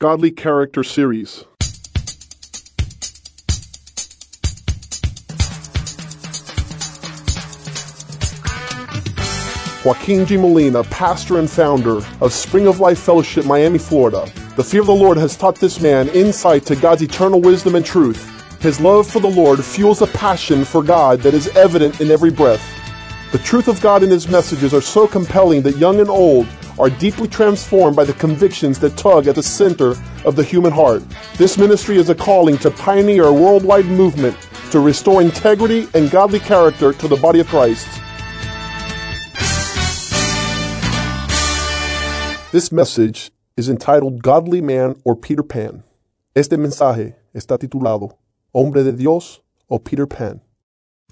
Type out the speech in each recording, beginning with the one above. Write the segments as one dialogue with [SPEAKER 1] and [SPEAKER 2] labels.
[SPEAKER 1] Godly Character Series. Joaquin G. Molina, pastor and founder of Spring of Life Fellowship, Miami, Florida. The fear of the Lord has taught this man insight to God's eternal wisdom and truth. His love for the Lord fuels a passion for God that is evident in every breath. The truth of God and His messages are so compelling that young and old are deeply transformed by the convictions that tug at the center of the human heart. This ministry is a calling to pioneer a worldwide movement to restore integrity and godly character to the body of Christ. This message is entitled Godly Man or Peter Pan. Este mensaje está titulado Hombre de Dios o Peter Pan.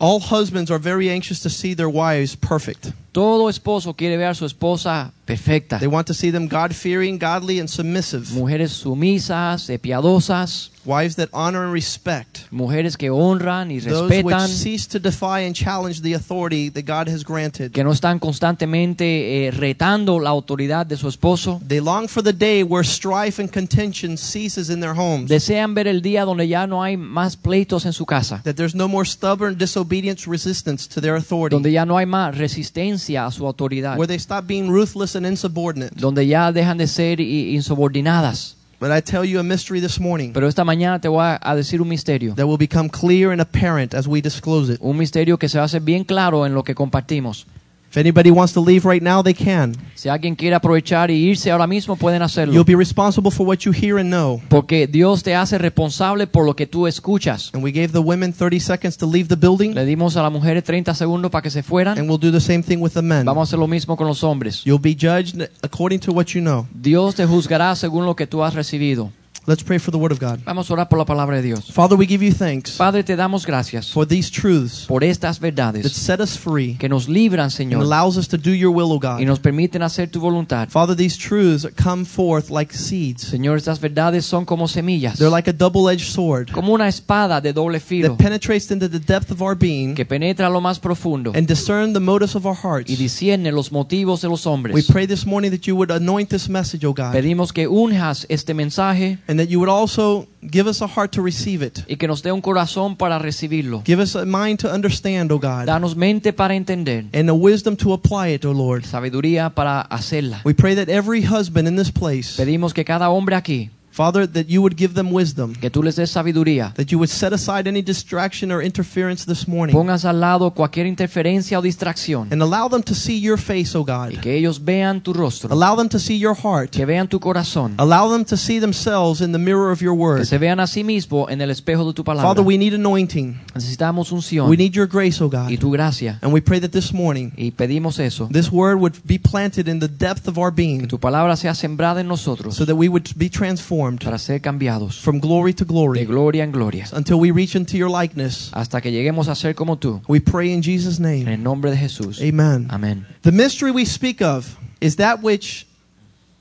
[SPEAKER 2] All husbands are very anxious to see their wives perfect.
[SPEAKER 3] Todo esposo quiere ver a su esposa perfecta.
[SPEAKER 2] They want to see them God fearing, godly, and submissive.
[SPEAKER 3] Mujeres sumisas, piadosas,
[SPEAKER 2] Wives that honor and respect.
[SPEAKER 3] mujeres que honran y
[SPEAKER 2] Those which cease to defy and challenge the authority that God has granted.
[SPEAKER 3] que no están constantemente eh, retando la autoridad de su esposo.
[SPEAKER 2] They long for the day where strife and contention ceases in their homes.
[SPEAKER 3] Desean ver el día donde ya no hay más pleitos en su casa,
[SPEAKER 2] That there's no more stubborn disobedience resistance to their authority.
[SPEAKER 3] donde ya no hay más resistencia a su autoridad,
[SPEAKER 2] Where they stop being ruthless and insubordinate.
[SPEAKER 3] donde ya dejan de ser insubordinadas.
[SPEAKER 2] But I tell you a mystery this morning
[SPEAKER 3] Pero esta mañana te voy a, a decir un misterio,
[SPEAKER 2] that will become clear and apparent as we disclose it.
[SPEAKER 3] un misterio que se va a hacer bien claro en lo que compartimos.
[SPEAKER 2] If anybody wants to leave right now, they can.
[SPEAKER 3] Si alguien quiere aprovechar y irse ahora mismo, pueden hacerlo.
[SPEAKER 2] You'll be responsible for what you hear and know.
[SPEAKER 3] Porque Dios te hace responsable por lo que tú escuchas.
[SPEAKER 2] And we gave the women 30 seconds to leave the building,
[SPEAKER 3] Le dimos a las mujeres 30 segundos para que se fueran.
[SPEAKER 2] and we'll do the same thing with the men.
[SPEAKER 3] Vamos a hacer lo mismo con los hombres.
[SPEAKER 2] You'll be judged according to what you know.
[SPEAKER 3] Dios te juzgará según lo que tú has recibido.
[SPEAKER 2] Let's pray for the word of God.
[SPEAKER 3] Vamos a orar por la palabra de Dios.
[SPEAKER 2] Father, we give you thanks
[SPEAKER 3] Padre, te damos gracias
[SPEAKER 2] for these truths
[SPEAKER 3] por estas
[SPEAKER 2] that set us free
[SPEAKER 3] que nos libran,
[SPEAKER 2] and
[SPEAKER 3] Señor,
[SPEAKER 2] allows us to do your will, O God.
[SPEAKER 3] y nos permiten hacer tu voluntad.
[SPEAKER 2] Father, these truths come forth like seeds.
[SPEAKER 3] Señor, estas verdades son como semillas,
[SPEAKER 2] They're like a double-edged sword
[SPEAKER 3] como una espada de doble filo
[SPEAKER 2] that penetrates into the depth of our being
[SPEAKER 3] que penetra lo más profundo
[SPEAKER 2] and discern the motives of our hearts.
[SPEAKER 3] y discierne los motivos de los hombres.
[SPEAKER 2] We pray this morning that you would anoint this message, O God,
[SPEAKER 3] Pedimos que unjas este mensaje
[SPEAKER 2] and that you would also give us a heart to receive it.
[SPEAKER 3] y que nos dé un corazón para recibirlo.
[SPEAKER 2] Give us a mind to understand, O God,
[SPEAKER 3] Danos mente para entender,
[SPEAKER 2] and a wisdom to apply it, O Lord.
[SPEAKER 3] sabiduría para hacerla.
[SPEAKER 2] We pray that every husband in this place,
[SPEAKER 3] Pedimos que cada hombre aquí,
[SPEAKER 2] Father, that you would give them wisdom,
[SPEAKER 3] que tú les des sabiduría,
[SPEAKER 2] that you would set aside any distraction or interference this morning,
[SPEAKER 3] pongas al lado cualquier interferencia o distracción
[SPEAKER 2] and allow them to see your face, O
[SPEAKER 3] y
[SPEAKER 2] God.
[SPEAKER 3] Y que ellos vean tu rostro,
[SPEAKER 2] Allow them to see your heart.
[SPEAKER 3] que vean tu corazón,
[SPEAKER 2] Allow them to see themselves in the mirror of your word.
[SPEAKER 3] que se vean a sí mismo en el espejo de tu palabra.
[SPEAKER 2] Father, we need anointing.
[SPEAKER 3] Necesitamos unción
[SPEAKER 2] We need your grace, O
[SPEAKER 3] y
[SPEAKER 2] God.
[SPEAKER 3] Y tu gracia
[SPEAKER 2] And we pray that this morning,
[SPEAKER 3] y pedimos eso,
[SPEAKER 2] this word would be planted in the depth of our being.
[SPEAKER 3] que tu palabra sea sembrada en nosotros
[SPEAKER 2] so that we would be transformed
[SPEAKER 3] para ser cambiados
[SPEAKER 2] from glory to glory de
[SPEAKER 3] gloria en gloria
[SPEAKER 2] until we reach into your likeness.
[SPEAKER 3] hasta que lleguemos a ser como tú.
[SPEAKER 2] We pray in Jesus'
[SPEAKER 3] En
[SPEAKER 2] name.
[SPEAKER 3] el nombre de Jesús.
[SPEAKER 2] Amen.
[SPEAKER 3] Amén.
[SPEAKER 2] The mystery we speak of is that which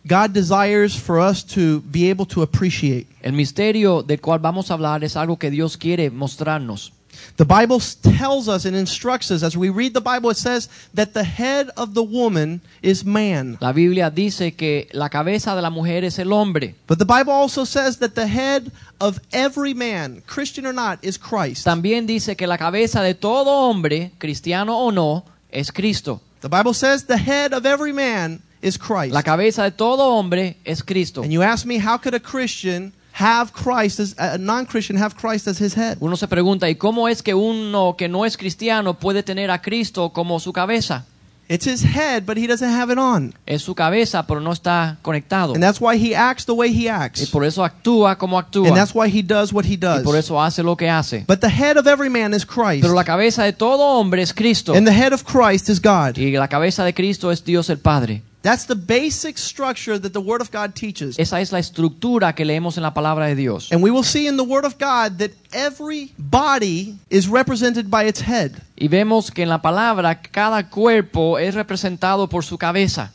[SPEAKER 2] God desires for us to be able to appreciate.
[SPEAKER 3] El misterio del cual vamos a hablar es algo que Dios quiere mostrarnos.
[SPEAKER 2] The Bible tells us and instructs us as we read the Bible, it says that the head of the woman is man.
[SPEAKER 3] La Biblia dice que la cabeza de la mujer es el hombre.
[SPEAKER 2] But the Bible also says that the head of every man, Christian or not, is Christ.
[SPEAKER 3] También dice que la cabeza de todo hombre, cristiano o no, es Cristo.
[SPEAKER 2] The Bible says the head of every man is Christ.
[SPEAKER 3] La cabeza de todo hombre es Cristo.
[SPEAKER 2] And you ask me, how could a Christian have Christ as a non-Christian have Christ as his head?
[SPEAKER 3] Uno se pregunta, ¿y cómo es que uno que no es cristiano puede tener a Cristo como su cabeza?
[SPEAKER 2] It's his head, but he doesn't have it on.
[SPEAKER 3] Es su cabeza, pero no está conectado.
[SPEAKER 2] And that's why he acts the way he
[SPEAKER 3] Y
[SPEAKER 2] acts.
[SPEAKER 3] por eso actúa como actúa.
[SPEAKER 2] And that's why he does what he
[SPEAKER 3] Y por
[SPEAKER 2] does.
[SPEAKER 3] eso hace lo que hace.
[SPEAKER 2] But the head of every man is Christ.
[SPEAKER 3] Pero la cabeza de todo hombre es Cristo.
[SPEAKER 2] And the head of Christ is God.
[SPEAKER 3] Y la cabeza de Cristo es Dios el Padre.
[SPEAKER 2] That's the basic structure that the Word of God teaches.
[SPEAKER 3] Esa es la estructura que leemos en la palabra de Dios.
[SPEAKER 2] And we will see in the Word of God that every body is represented by its head.
[SPEAKER 3] Y vemos que en la palabra cada cuerpo es representado por su cabeza.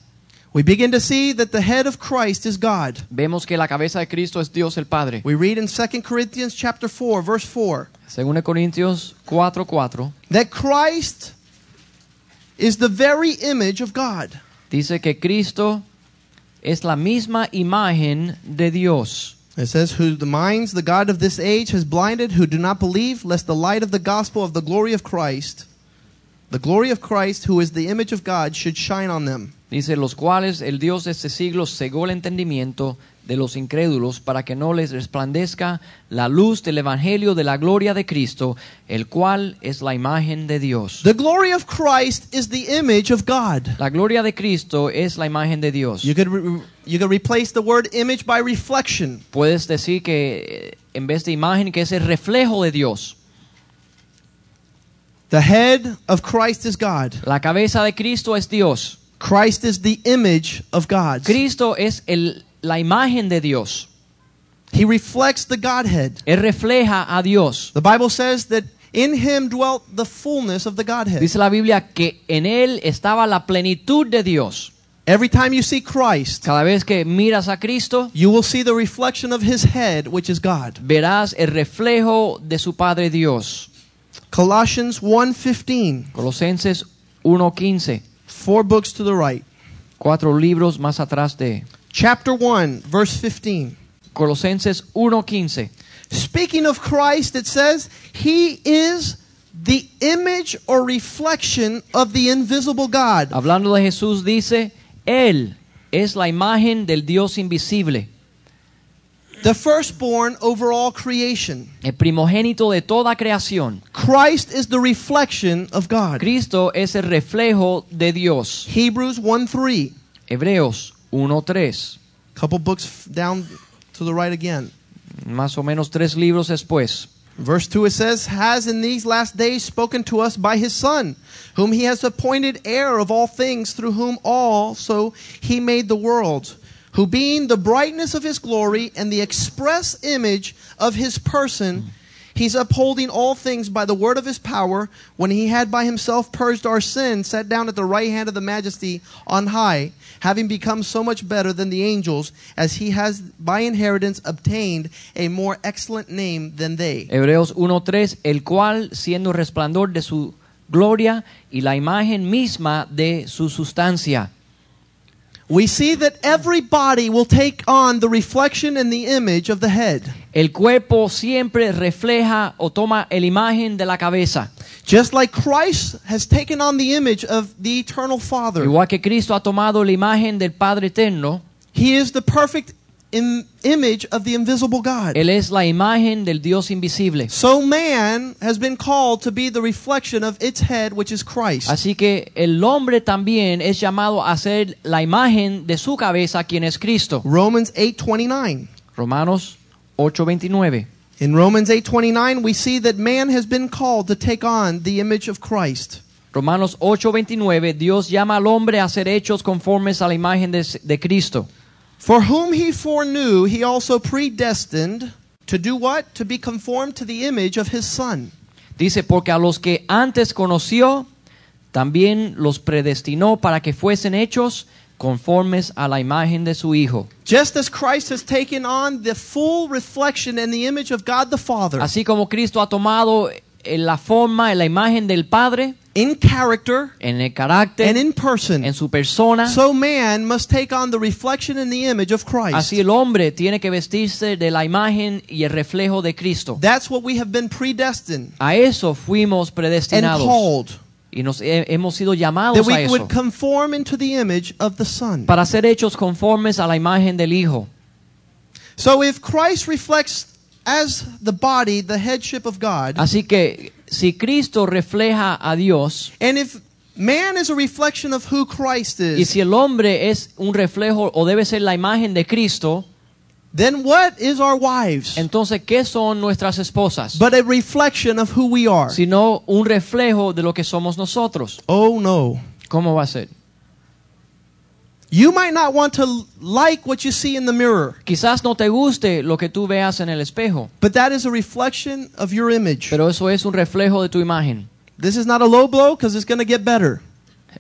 [SPEAKER 2] We begin to see that the head of Christ is God.
[SPEAKER 3] Vemos que la cabeza de Cristo es Dios el Padre.
[SPEAKER 2] We read in 2 Corinthians chapter 4 verse 4
[SPEAKER 3] Según Corintios 4:4
[SPEAKER 2] that Christ is the very image of God.
[SPEAKER 3] Dice que Cristo es la misma imagen de Dios.
[SPEAKER 2] It says, Who the minds the God of this age has blinded, who do not believe, lest the light of the gospel of the glory of Christ, the glory of Christ, who is the image of God, should shine on them.
[SPEAKER 3] Dice, los cuales el Dios de este siglo cegó el entendimiento de los incrédulos para que no les resplandezca la luz del Evangelio de la gloria de Cristo, el cual es la imagen de Dios.
[SPEAKER 2] The glory of Christ is the image of God.
[SPEAKER 3] La gloria de Cristo es la imagen de Dios.
[SPEAKER 2] You could, re- you could replace the word image by reflection.
[SPEAKER 3] Puedes decir que eh, en vez de imagen, que es el reflejo de Dios.
[SPEAKER 2] The head of Christ is God.
[SPEAKER 3] La cabeza de Cristo es Dios.
[SPEAKER 2] Christ is the image of God.
[SPEAKER 3] Cristo es el, la imagen de Dios.
[SPEAKER 2] He reflects the Godhead.
[SPEAKER 3] Él refleja a Dios.
[SPEAKER 2] The Bible says that in him dwelt the fullness of the Godhead.
[SPEAKER 3] Dice la Biblia que en Él estaba la plenitud de Dios.
[SPEAKER 2] Every time you see Christ,
[SPEAKER 3] Cada vez que miras a Cristo,
[SPEAKER 2] you will see the reflection of his head, which is God.
[SPEAKER 3] verás el reflejo de su Padre Dios.
[SPEAKER 2] Colossians 1:15,
[SPEAKER 3] Colosenses 1.15,
[SPEAKER 2] four books to the right.
[SPEAKER 3] cuatro libros más atrás de
[SPEAKER 2] Chapter 1, verse 15.
[SPEAKER 3] Colosenses 1.15.
[SPEAKER 2] Speaking of Christ, it says, He is the image or reflection of the invisible God.
[SPEAKER 3] Hablando de Jesús dice, Él es la imagen del Dios invisible,
[SPEAKER 2] The firstborn over all creation.
[SPEAKER 3] el primogénito de toda creación.
[SPEAKER 2] Christ is the reflection of God.
[SPEAKER 3] Cristo es el reflejo de Dios.
[SPEAKER 2] Hebrews 1 3.
[SPEAKER 3] Hebreos 1.3.
[SPEAKER 2] Couple books down to the right again.
[SPEAKER 3] Más o menos tres libros después.
[SPEAKER 2] Verse 2 it says, Has in these last days spoken to us by his Son, whom he has appointed heir of all things, through whom also he made the world, who being the brightness of his glory and the express image of his person, he's upholding all things by the word of his power, when he had by himself purged our sins, sat down at the right hand of the majesty on high, having become so much better than the angels, as he has by inheritance obtained a more excellent name than they.
[SPEAKER 3] Hebreos 1.3, el cual, siendo resplandor de su gloria y la imagen misma de su sustancia.
[SPEAKER 2] We see that every body will take on the reflection and the image of the head.
[SPEAKER 3] El cuerpo siempre refleja o toma la imagen de la cabeza.
[SPEAKER 2] Just like Christ has taken on the image of the eternal Father.
[SPEAKER 3] Igual que Cristo ha tomado la imagen del Padre Eterno,
[SPEAKER 2] He is the perfect im- image of the invisible God.
[SPEAKER 3] Él es la imagen del Dios invisible.
[SPEAKER 2] So man has been called to be the reflection of its head, which is Christ.
[SPEAKER 3] Así que el hombre también es llamado a ser la imagen de su cabeza, quien es Cristo.
[SPEAKER 2] Romans 8:29.
[SPEAKER 3] Romanos 8:29.
[SPEAKER 2] In Romans 8:29 we see that man has been called to take on the image of Christ.
[SPEAKER 3] Romanos 8:29, Dios llama al hombre a ser hechos conformes a la imagen de, de Cristo.
[SPEAKER 2] For whom he foreknew, he also predestined to do what? To be conformed to the image of his son.
[SPEAKER 3] Dice, porque a los que antes conoció, también los predestinó para que fuesen hechos conformes a la imagen de su Hijo.
[SPEAKER 2] Just as Christ has taken on the full reflection and the image of God the Father
[SPEAKER 3] Así como Cristo ha tomado la forma, en la imagen del Padre,
[SPEAKER 2] in character
[SPEAKER 3] en el carácter,
[SPEAKER 2] and in person,
[SPEAKER 3] en su persona,
[SPEAKER 2] so man must take on the reflection and the image of Christ.
[SPEAKER 3] así el hombre tiene que vestirse de la imagen y el reflejo de Cristo.
[SPEAKER 2] That's what we have been predestined
[SPEAKER 3] A eso fuimos
[SPEAKER 2] and called,
[SPEAKER 3] y nos he- hemos sido
[SPEAKER 2] that
[SPEAKER 3] llamados a
[SPEAKER 2] we
[SPEAKER 3] eso
[SPEAKER 2] would conform into the image of the Son.
[SPEAKER 3] para ser hechos conformes a la imagen del Hijo.
[SPEAKER 2] So if Christ reflects as the body the headship of God,
[SPEAKER 3] Así que si Cristo refleja a Dios
[SPEAKER 2] and if man is a reflection of who Christ
[SPEAKER 3] y
[SPEAKER 2] is,
[SPEAKER 3] si el hombre es un reflejo o debe ser la imagen de Cristo,
[SPEAKER 2] then what is our wives?
[SPEAKER 3] entonces ¿qué son nuestras esposas?
[SPEAKER 2] But a reflection of who we are.
[SPEAKER 3] Sino un reflejo de lo que somos nosotros.
[SPEAKER 2] Oh no.
[SPEAKER 3] ¿Cómo va a ser?
[SPEAKER 2] You might not want to like what you see in the mirror,
[SPEAKER 3] Quizás no te guste lo que tú veas en el espejo,
[SPEAKER 2] but that is a reflection of your image.
[SPEAKER 3] pero eso es un reflejo de tu imagen.
[SPEAKER 2] This is not a low blow because it's going to get better.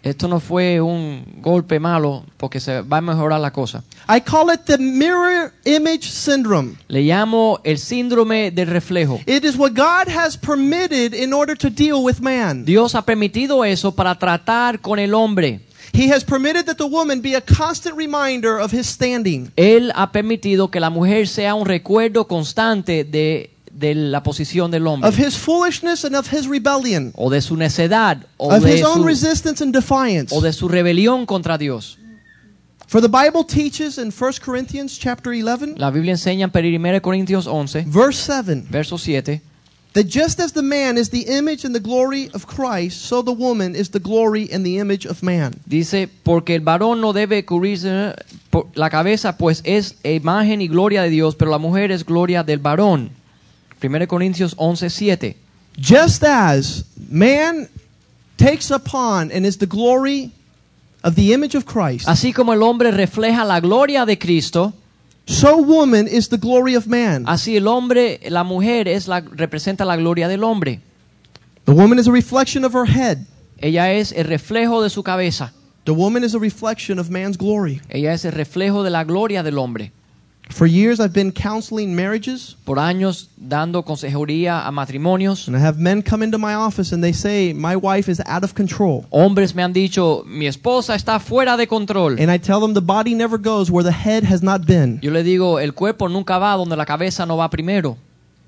[SPEAKER 3] Esto no fue un golpe malo porque se va a mejorar la cosa.
[SPEAKER 2] I call it the mirror image syndrome.
[SPEAKER 3] Le llamo el síndrome del reflejo.
[SPEAKER 2] It is what God has permitted in order to deal with man.
[SPEAKER 3] Dios ha permitido eso para tratar con el hombre.
[SPEAKER 2] He has permitted that the woman be a constant reminder of his standing.
[SPEAKER 3] Él ha permitido que la mujer sea un recuerdo constante de, de la posición del hombre,
[SPEAKER 2] of his foolishness and of his rebellion,
[SPEAKER 3] o de su necedad, o
[SPEAKER 2] of
[SPEAKER 3] de
[SPEAKER 2] his own
[SPEAKER 3] su,
[SPEAKER 2] resistance and defiance.
[SPEAKER 3] o de su rebelión contra Dios.
[SPEAKER 2] For the Bible teaches in 1 Corinthians chapter 11,
[SPEAKER 3] La Biblia enseña en 1 Corintios 11,
[SPEAKER 2] verse 7,
[SPEAKER 3] verso 7,
[SPEAKER 2] that just as the man is the image and the glory of Christ, so the woman is the glory and the image of man.
[SPEAKER 3] Dice, porque el varón no debe cubrirse por la cabeza, pues es imagen y gloria de Dios, pero la mujer es gloria del varón. 1 Corintios 11, 7.
[SPEAKER 2] Just as man takes upon and is the glory of the image of Christ,
[SPEAKER 3] Así como el hombre refleja la gloria de Cristo,
[SPEAKER 2] so woman is the glory of man.
[SPEAKER 3] así el hombre, la mujer es la, representa la gloria del hombre.
[SPEAKER 2] The woman is a reflection of her head.
[SPEAKER 3] Ella es el reflejo de su cabeza.
[SPEAKER 2] The woman is a reflection of man's glory.
[SPEAKER 3] Ella es el reflejo de la gloria del hombre.
[SPEAKER 2] For years, I've been counseling marriages,
[SPEAKER 3] Por años dando consejería a matrimonios,
[SPEAKER 2] and I have men come into my office and they say, My wife is out of control.
[SPEAKER 3] hombres me han dicho, mi esposa está fuera de control.
[SPEAKER 2] And I tell them the body never goes where the head has not been.
[SPEAKER 3] Yo le digo, el cuerpo nunca va donde la cabeza no va primero.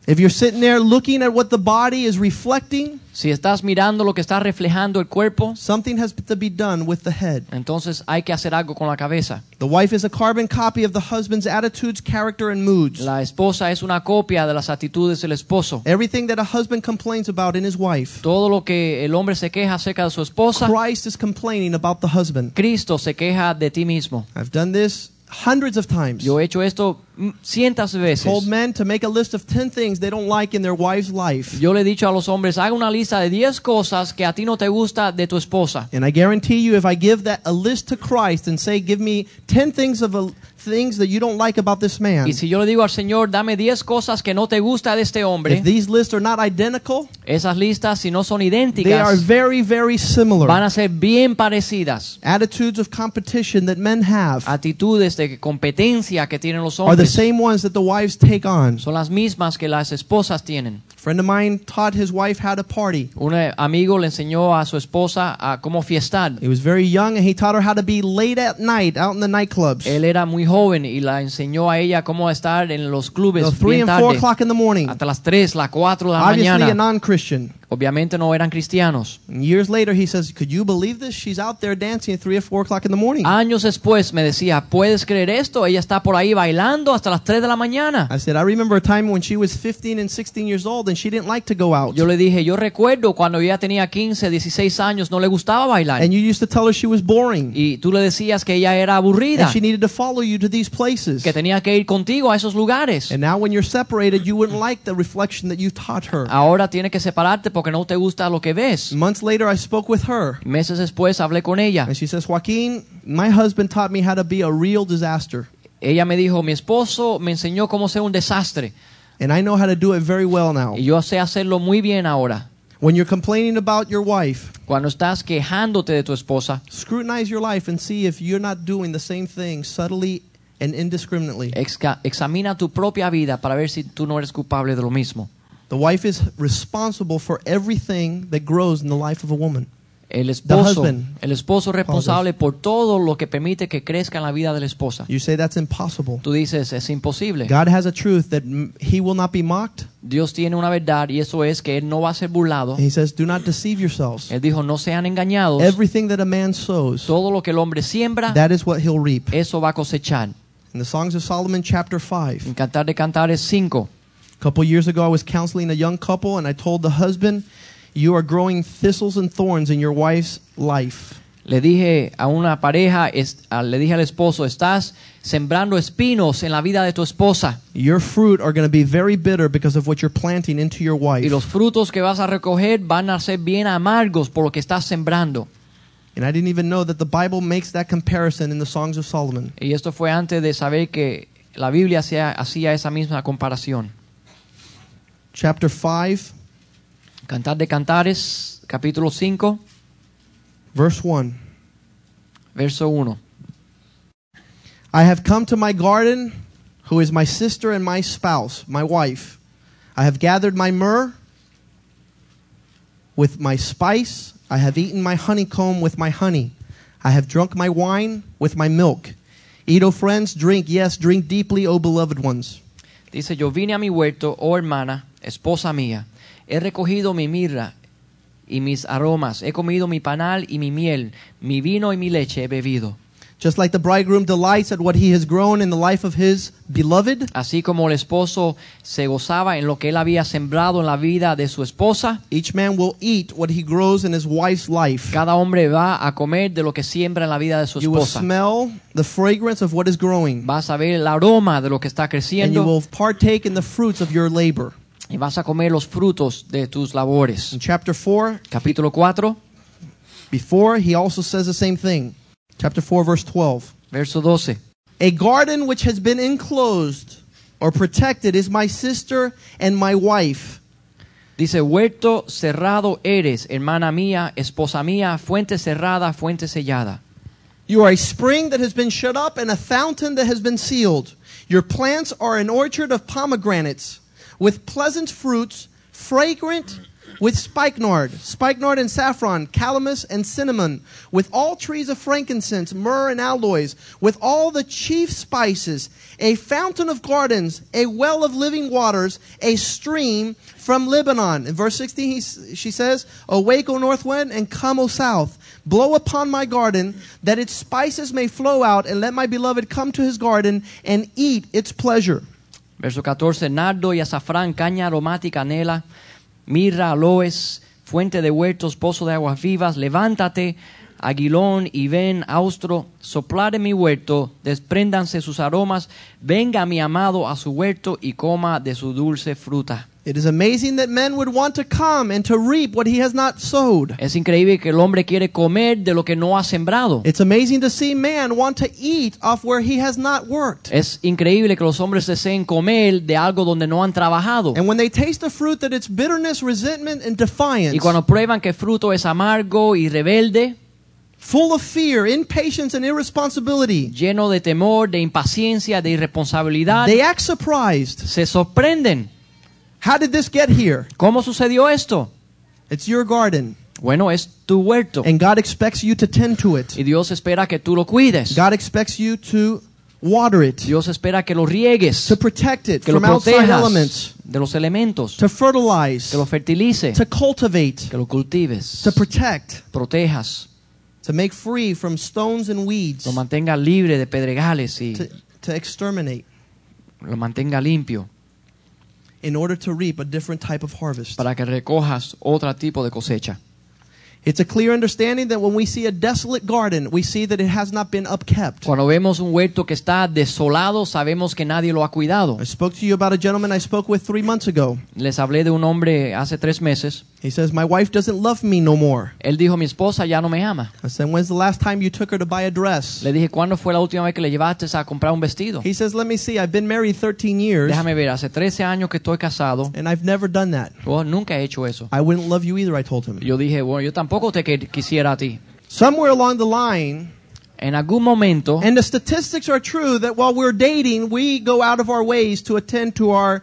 [SPEAKER 2] If you're sitting there looking at what the body is reflecting,
[SPEAKER 3] Si estás mirando lo que está reflejando el cuerpo,
[SPEAKER 2] something has to be done with the head.
[SPEAKER 3] entonces hay que hacer algo con la cabeza.
[SPEAKER 2] The wife is a carbon copy of the husband's attitudes, character, and moods.
[SPEAKER 3] La esposa es una copia de las actitudes del esposo.
[SPEAKER 2] Everything that a husband complains about in his wife,
[SPEAKER 3] Todo lo que el hombre se queja acerca de su esposa,
[SPEAKER 2] Christ is complaining about the husband.
[SPEAKER 3] Cristo se queja de ti mismo.
[SPEAKER 2] I've done this hundreds of times.
[SPEAKER 3] Yo he hecho esto cientos de veces.
[SPEAKER 2] Told men to make a list of 10 things they don't like in their wife's life.
[SPEAKER 3] Yo le he dicho a los hombres, haga una lista de 10 cosas que a ti no te gusta de tu esposa.
[SPEAKER 2] And I guarantee you, if I give that a list to Christ and say, "Give me ten things of a, things that you don't like about this man,"
[SPEAKER 3] Y si yo le digo al Señor, dame 10 cosas que no te gusta de este hombre,
[SPEAKER 2] if these lists are not identical,
[SPEAKER 3] esas listas, si no son
[SPEAKER 2] they are
[SPEAKER 3] idénticas,
[SPEAKER 2] very, very similar.
[SPEAKER 3] van a ser bien parecidas.
[SPEAKER 2] Attitudes of competition that men have
[SPEAKER 3] Actitudes de competencia que tienen los
[SPEAKER 2] are the
[SPEAKER 3] hombres
[SPEAKER 2] same ones that the wives take on.
[SPEAKER 3] son las mismas que las esposas tienen.
[SPEAKER 2] A friend of mine taught his wife how to party.
[SPEAKER 3] Un eh, amigo le enseñó a su esposa a cómo fiestar.
[SPEAKER 2] He was very young, and he taught her how to be late at night out in the nightclubs.
[SPEAKER 3] Él era muy joven y la enseñó a ella cómo estar en los clubes
[SPEAKER 2] Till three
[SPEAKER 3] bien
[SPEAKER 2] and four
[SPEAKER 3] tarde,
[SPEAKER 2] o'clock in the morning.
[SPEAKER 3] hasta las 3, las 4 de la
[SPEAKER 2] Obviously, a non-Christian.
[SPEAKER 3] Obviamente no eran cristianos.
[SPEAKER 2] And years later, he says, "Could you believe this? She's out there dancing at three or four o'clock in the morning."
[SPEAKER 3] Años después me decía, ¿puedes creer esto? Ella está por ahí bailando hasta las 3 de la mañana.
[SPEAKER 2] I said, I remember a time when she was 15 and 16 years old and she didn't like to go out.
[SPEAKER 3] Yo le dije, yo recuerdo cuando ella tenía 15, 16 años, no le gustaba bailar.
[SPEAKER 2] And you used to tell her she was boring
[SPEAKER 3] Y tú le decías que ella era aburrida,
[SPEAKER 2] and she needed to follow you to these places.
[SPEAKER 3] que tenía que ir contigo a esos lugares.
[SPEAKER 2] And now when you're separated, you wouldn't like the reflection that you taught her.
[SPEAKER 3] Ahora tiene que separarte porque no te gusta lo que ves.
[SPEAKER 2] Months later, I spoke with her
[SPEAKER 3] Meses después hablé con ella.
[SPEAKER 2] and she says, Joaquin, my husband taught me how to be a real disaster.
[SPEAKER 3] Ella me dijo, mi esposo me enseñó cómo ser un desastre
[SPEAKER 2] And I know how to do it very well now.
[SPEAKER 3] y yo sé hacerlo muy bien ahora.
[SPEAKER 2] When you're complaining about your wife,
[SPEAKER 3] Cuando estás quejándote de tu esposa,
[SPEAKER 2] scrutinize your life and see if you're not doing the same thing subtly and indiscriminately.
[SPEAKER 3] examina tu propia vida para ver si tú no eres culpable de lo mismo.
[SPEAKER 2] The wife is responsible for everything that grows in the life of a woman.
[SPEAKER 3] El esposo,
[SPEAKER 2] husband.
[SPEAKER 3] el esposo es responsable por todo lo que permite que crezca en la vida de la esposa.
[SPEAKER 2] You say that's impossible.
[SPEAKER 3] Tú dices, es imposible.
[SPEAKER 2] God has a truth that he will not be mocked.
[SPEAKER 3] Dios tiene una verdad y eso es que Él no va a ser burlado.
[SPEAKER 2] He says, Do not deceive yourselves.
[SPEAKER 3] Él dijo, no sean engañados.
[SPEAKER 2] Everything that a man sows,
[SPEAKER 3] Todo lo que el hombre siembra,
[SPEAKER 2] that is what he'll reap.
[SPEAKER 3] eso va a cosechar.
[SPEAKER 2] In the Songs of Solomon, chapter 5,
[SPEAKER 3] En Cantar de Cantares 5.
[SPEAKER 2] A couple years ago, I was counseling a young couple, and I told the husband, You are growing thistles and thorns in your wife's life.
[SPEAKER 3] Le dije a una pareja, es- a- le dije al esposo, estás sembrando espinos en la vida de tu esposa
[SPEAKER 2] Your fruit are going to be very bitter because of what you're planting into your wife.
[SPEAKER 3] y los frutos que vas a recoger van a ser bien amargos por lo que estás sembrando.
[SPEAKER 2] And I didn't even know that the Bible makes that comparison in the Songs of Solomon.
[SPEAKER 3] Y esto fue antes de saber que la Biblia hacía, hacía esa misma comparación.
[SPEAKER 2] Chapter 5,
[SPEAKER 3] Cantar de Cantares, capítulo 5,
[SPEAKER 2] verse 1.
[SPEAKER 3] verso 1.
[SPEAKER 2] I have come to my garden, who is my sister and my spouse, my wife. I have gathered my myrrh with my spice. I have eaten my honeycomb with my honey. I have drunk my wine with my milk. Eat, O friends, drink, yes, drink deeply, O beloved ones.
[SPEAKER 3] Dice, yo vine a mi huerto, oh hermana, esposa mía, he recogido mi mirra y mis aromas, he comido mi panal y mi miel, mi vino y mi leche he bebido.
[SPEAKER 2] Just like the bridegroom delights at what he has grown in the life of his beloved,
[SPEAKER 3] Así como el esposo se gozaba en lo que él había sembrado en la vida de su esposa,
[SPEAKER 2] each man will eat what he grows in his wife's life.
[SPEAKER 3] cada hombre va a comer de lo que siembra en la vida de su
[SPEAKER 2] You will
[SPEAKER 3] esposa.
[SPEAKER 2] smell the fragrance of what is growing,
[SPEAKER 3] Vas a ver el aroma de lo que está
[SPEAKER 2] and you
[SPEAKER 3] creciendo
[SPEAKER 2] will partake in the fruits of your labor.
[SPEAKER 3] Y vas a comer los frutos de tus labores.
[SPEAKER 2] In chapter 4,
[SPEAKER 3] Capítulo 4,
[SPEAKER 2] before, he also says the same thing. Chapter 4, verse 12.
[SPEAKER 3] verso 12.
[SPEAKER 2] A garden which has been enclosed or protected is my sister and my wife.
[SPEAKER 3] Dice, huerto cerrado eres, hermana mía, esposa mía, fuente cerrada, fuente sellada.
[SPEAKER 2] You are a spring that has been shut up and a fountain that has been sealed. Your plants are an orchard of pomegranates with pleasant fruits, fragrant with spikenard, spikenard and saffron, calamus and cinnamon, with all trees of frankincense, myrrh and aloes, with all the chief spices, a fountain of gardens, a well of living waters, a stream from Lebanon. In verse 16, he, she says, Awake, O north wind, and come, O south. Blow upon my garden, that its spices may flow out, and let my beloved come to his garden and eat its pleasure.
[SPEAKER 3] Verso 14, nardo y azafrán, caña aromática, canela, mirra, aloes, fuente de huertos, pozo de aguas vivas, levántate, aguilón y ven, austro, soplar en mi huerto, despréndanse sus aromas, venga mi amado a su huerto y coma de su dulce fruta.
[SPEAKER 2] It is amazing that men would want to come and to reap what he has not sowed.
[SPEAKER 3] Es increíble que el hombre quiere comer de lo que no ha sembrado.
[SPEAKER 2] It's amazing to see man want to eat off where he has not worked.
[SPEAKER 3] Es increíble que los hombres deseen comer de algo donde no han trabajado.
[SPEAKER 2] And when they taste the fruit that it's bitterness, resentment, and defiance,
[SPEAKER 3] Y cuando prueban que el fruto es amargo y rebelde,
[SPEAKER 2] full of fear, impatience, and irresponsibility,
[SPEAKER 3] lleno de temor, de impaciencia, de irresponsabilidad,
[SPEAKER 2] they act surprised.
[SPEAKER 3] se sorprenden.
[SPEAKER 2] How did this get here?
[SPEAKER 3] ¿Cómo sucedió esto?
[SPEAKER 2] It's your garden,
[SPEAKER 3] Bueno, es tu huerto.
[SPEAKER 2] And God expects you to tend to it.
[SPEAKER 3] y Dios espera que tú lo cuides.
[SPEAKER 2] God expects you to water it,
[SPEAKER 3] Dios espera que lo riegues,
[SPEAKER 2] to protect it
[SPEAKER 3] que lo
[SPEAKER 2] from outside elements,
[SPEAKER 3] de los elementos,
[SPEAKER 2] to fertilize,
[SPEAKER 3] que lo fertilice,
[SPEAKER 2] to cultivate,
[SPEAKER 3] que lo cultives,
[SPEAKER 2] to protect,
[SPEAKER 3] protejas,
[SPEAKER 2] to make free from stones and weeds,
[SPEAKER 3] lo mantenga libre de pedregales y
[SPEAKER 2] to, to exterminate,
[SPEAKER 3] lo mantenga limpio
[SPEAKER 2] in order to reap a different type of harvest.
[SPEAKER 3] para que recojas otro tipo de cosecha.
[SPEAKER 2] It's a clear understanding that when we see a desolate garden, we see that it has not been upkept.
[SPEAKER 3] Cuando vemos un huerto que está desolado, sabemos que nadie lo ha cuidado.
[SPEAKER 2] I spoke to you about a gentleman I spoke with three months ago.
[SPEAKER 3] Les hablé de un hombre hace tres meses.
[SPEAKER 2] He says, My wife doesn't love me no more.
[SPEAKER 3] Él dijo, mi esposa ya no me ama.
[SPEAKER 2] I said, When's the last time you took her to buy a dress?
[SPEAKER 3] Le dije, ¿cuándo fue la última vez que le llevaste a comprar un vestido?
[SPEAKER 2] He says, Let me see, I've been married 13 years
[SPEAKER 3] Déjame ver, hace 13 años que estoy casado.
[SPEAKER 2] and I've never done that.
[SPEAKER 3] Yo nunca he hecho eso.
[SPEAKER 2] I wouldn't love you either, I told him.
[SPEAKER 3] Yo dije, bueno, yo tampoco te quisiera a ti.
[SPEAKER 2] Somewhere along the line,
[SPEAKER 3] En algún momento,
[SPEAKER 2] and the statistics are true that while we're dating, we go out of our ways to attend to our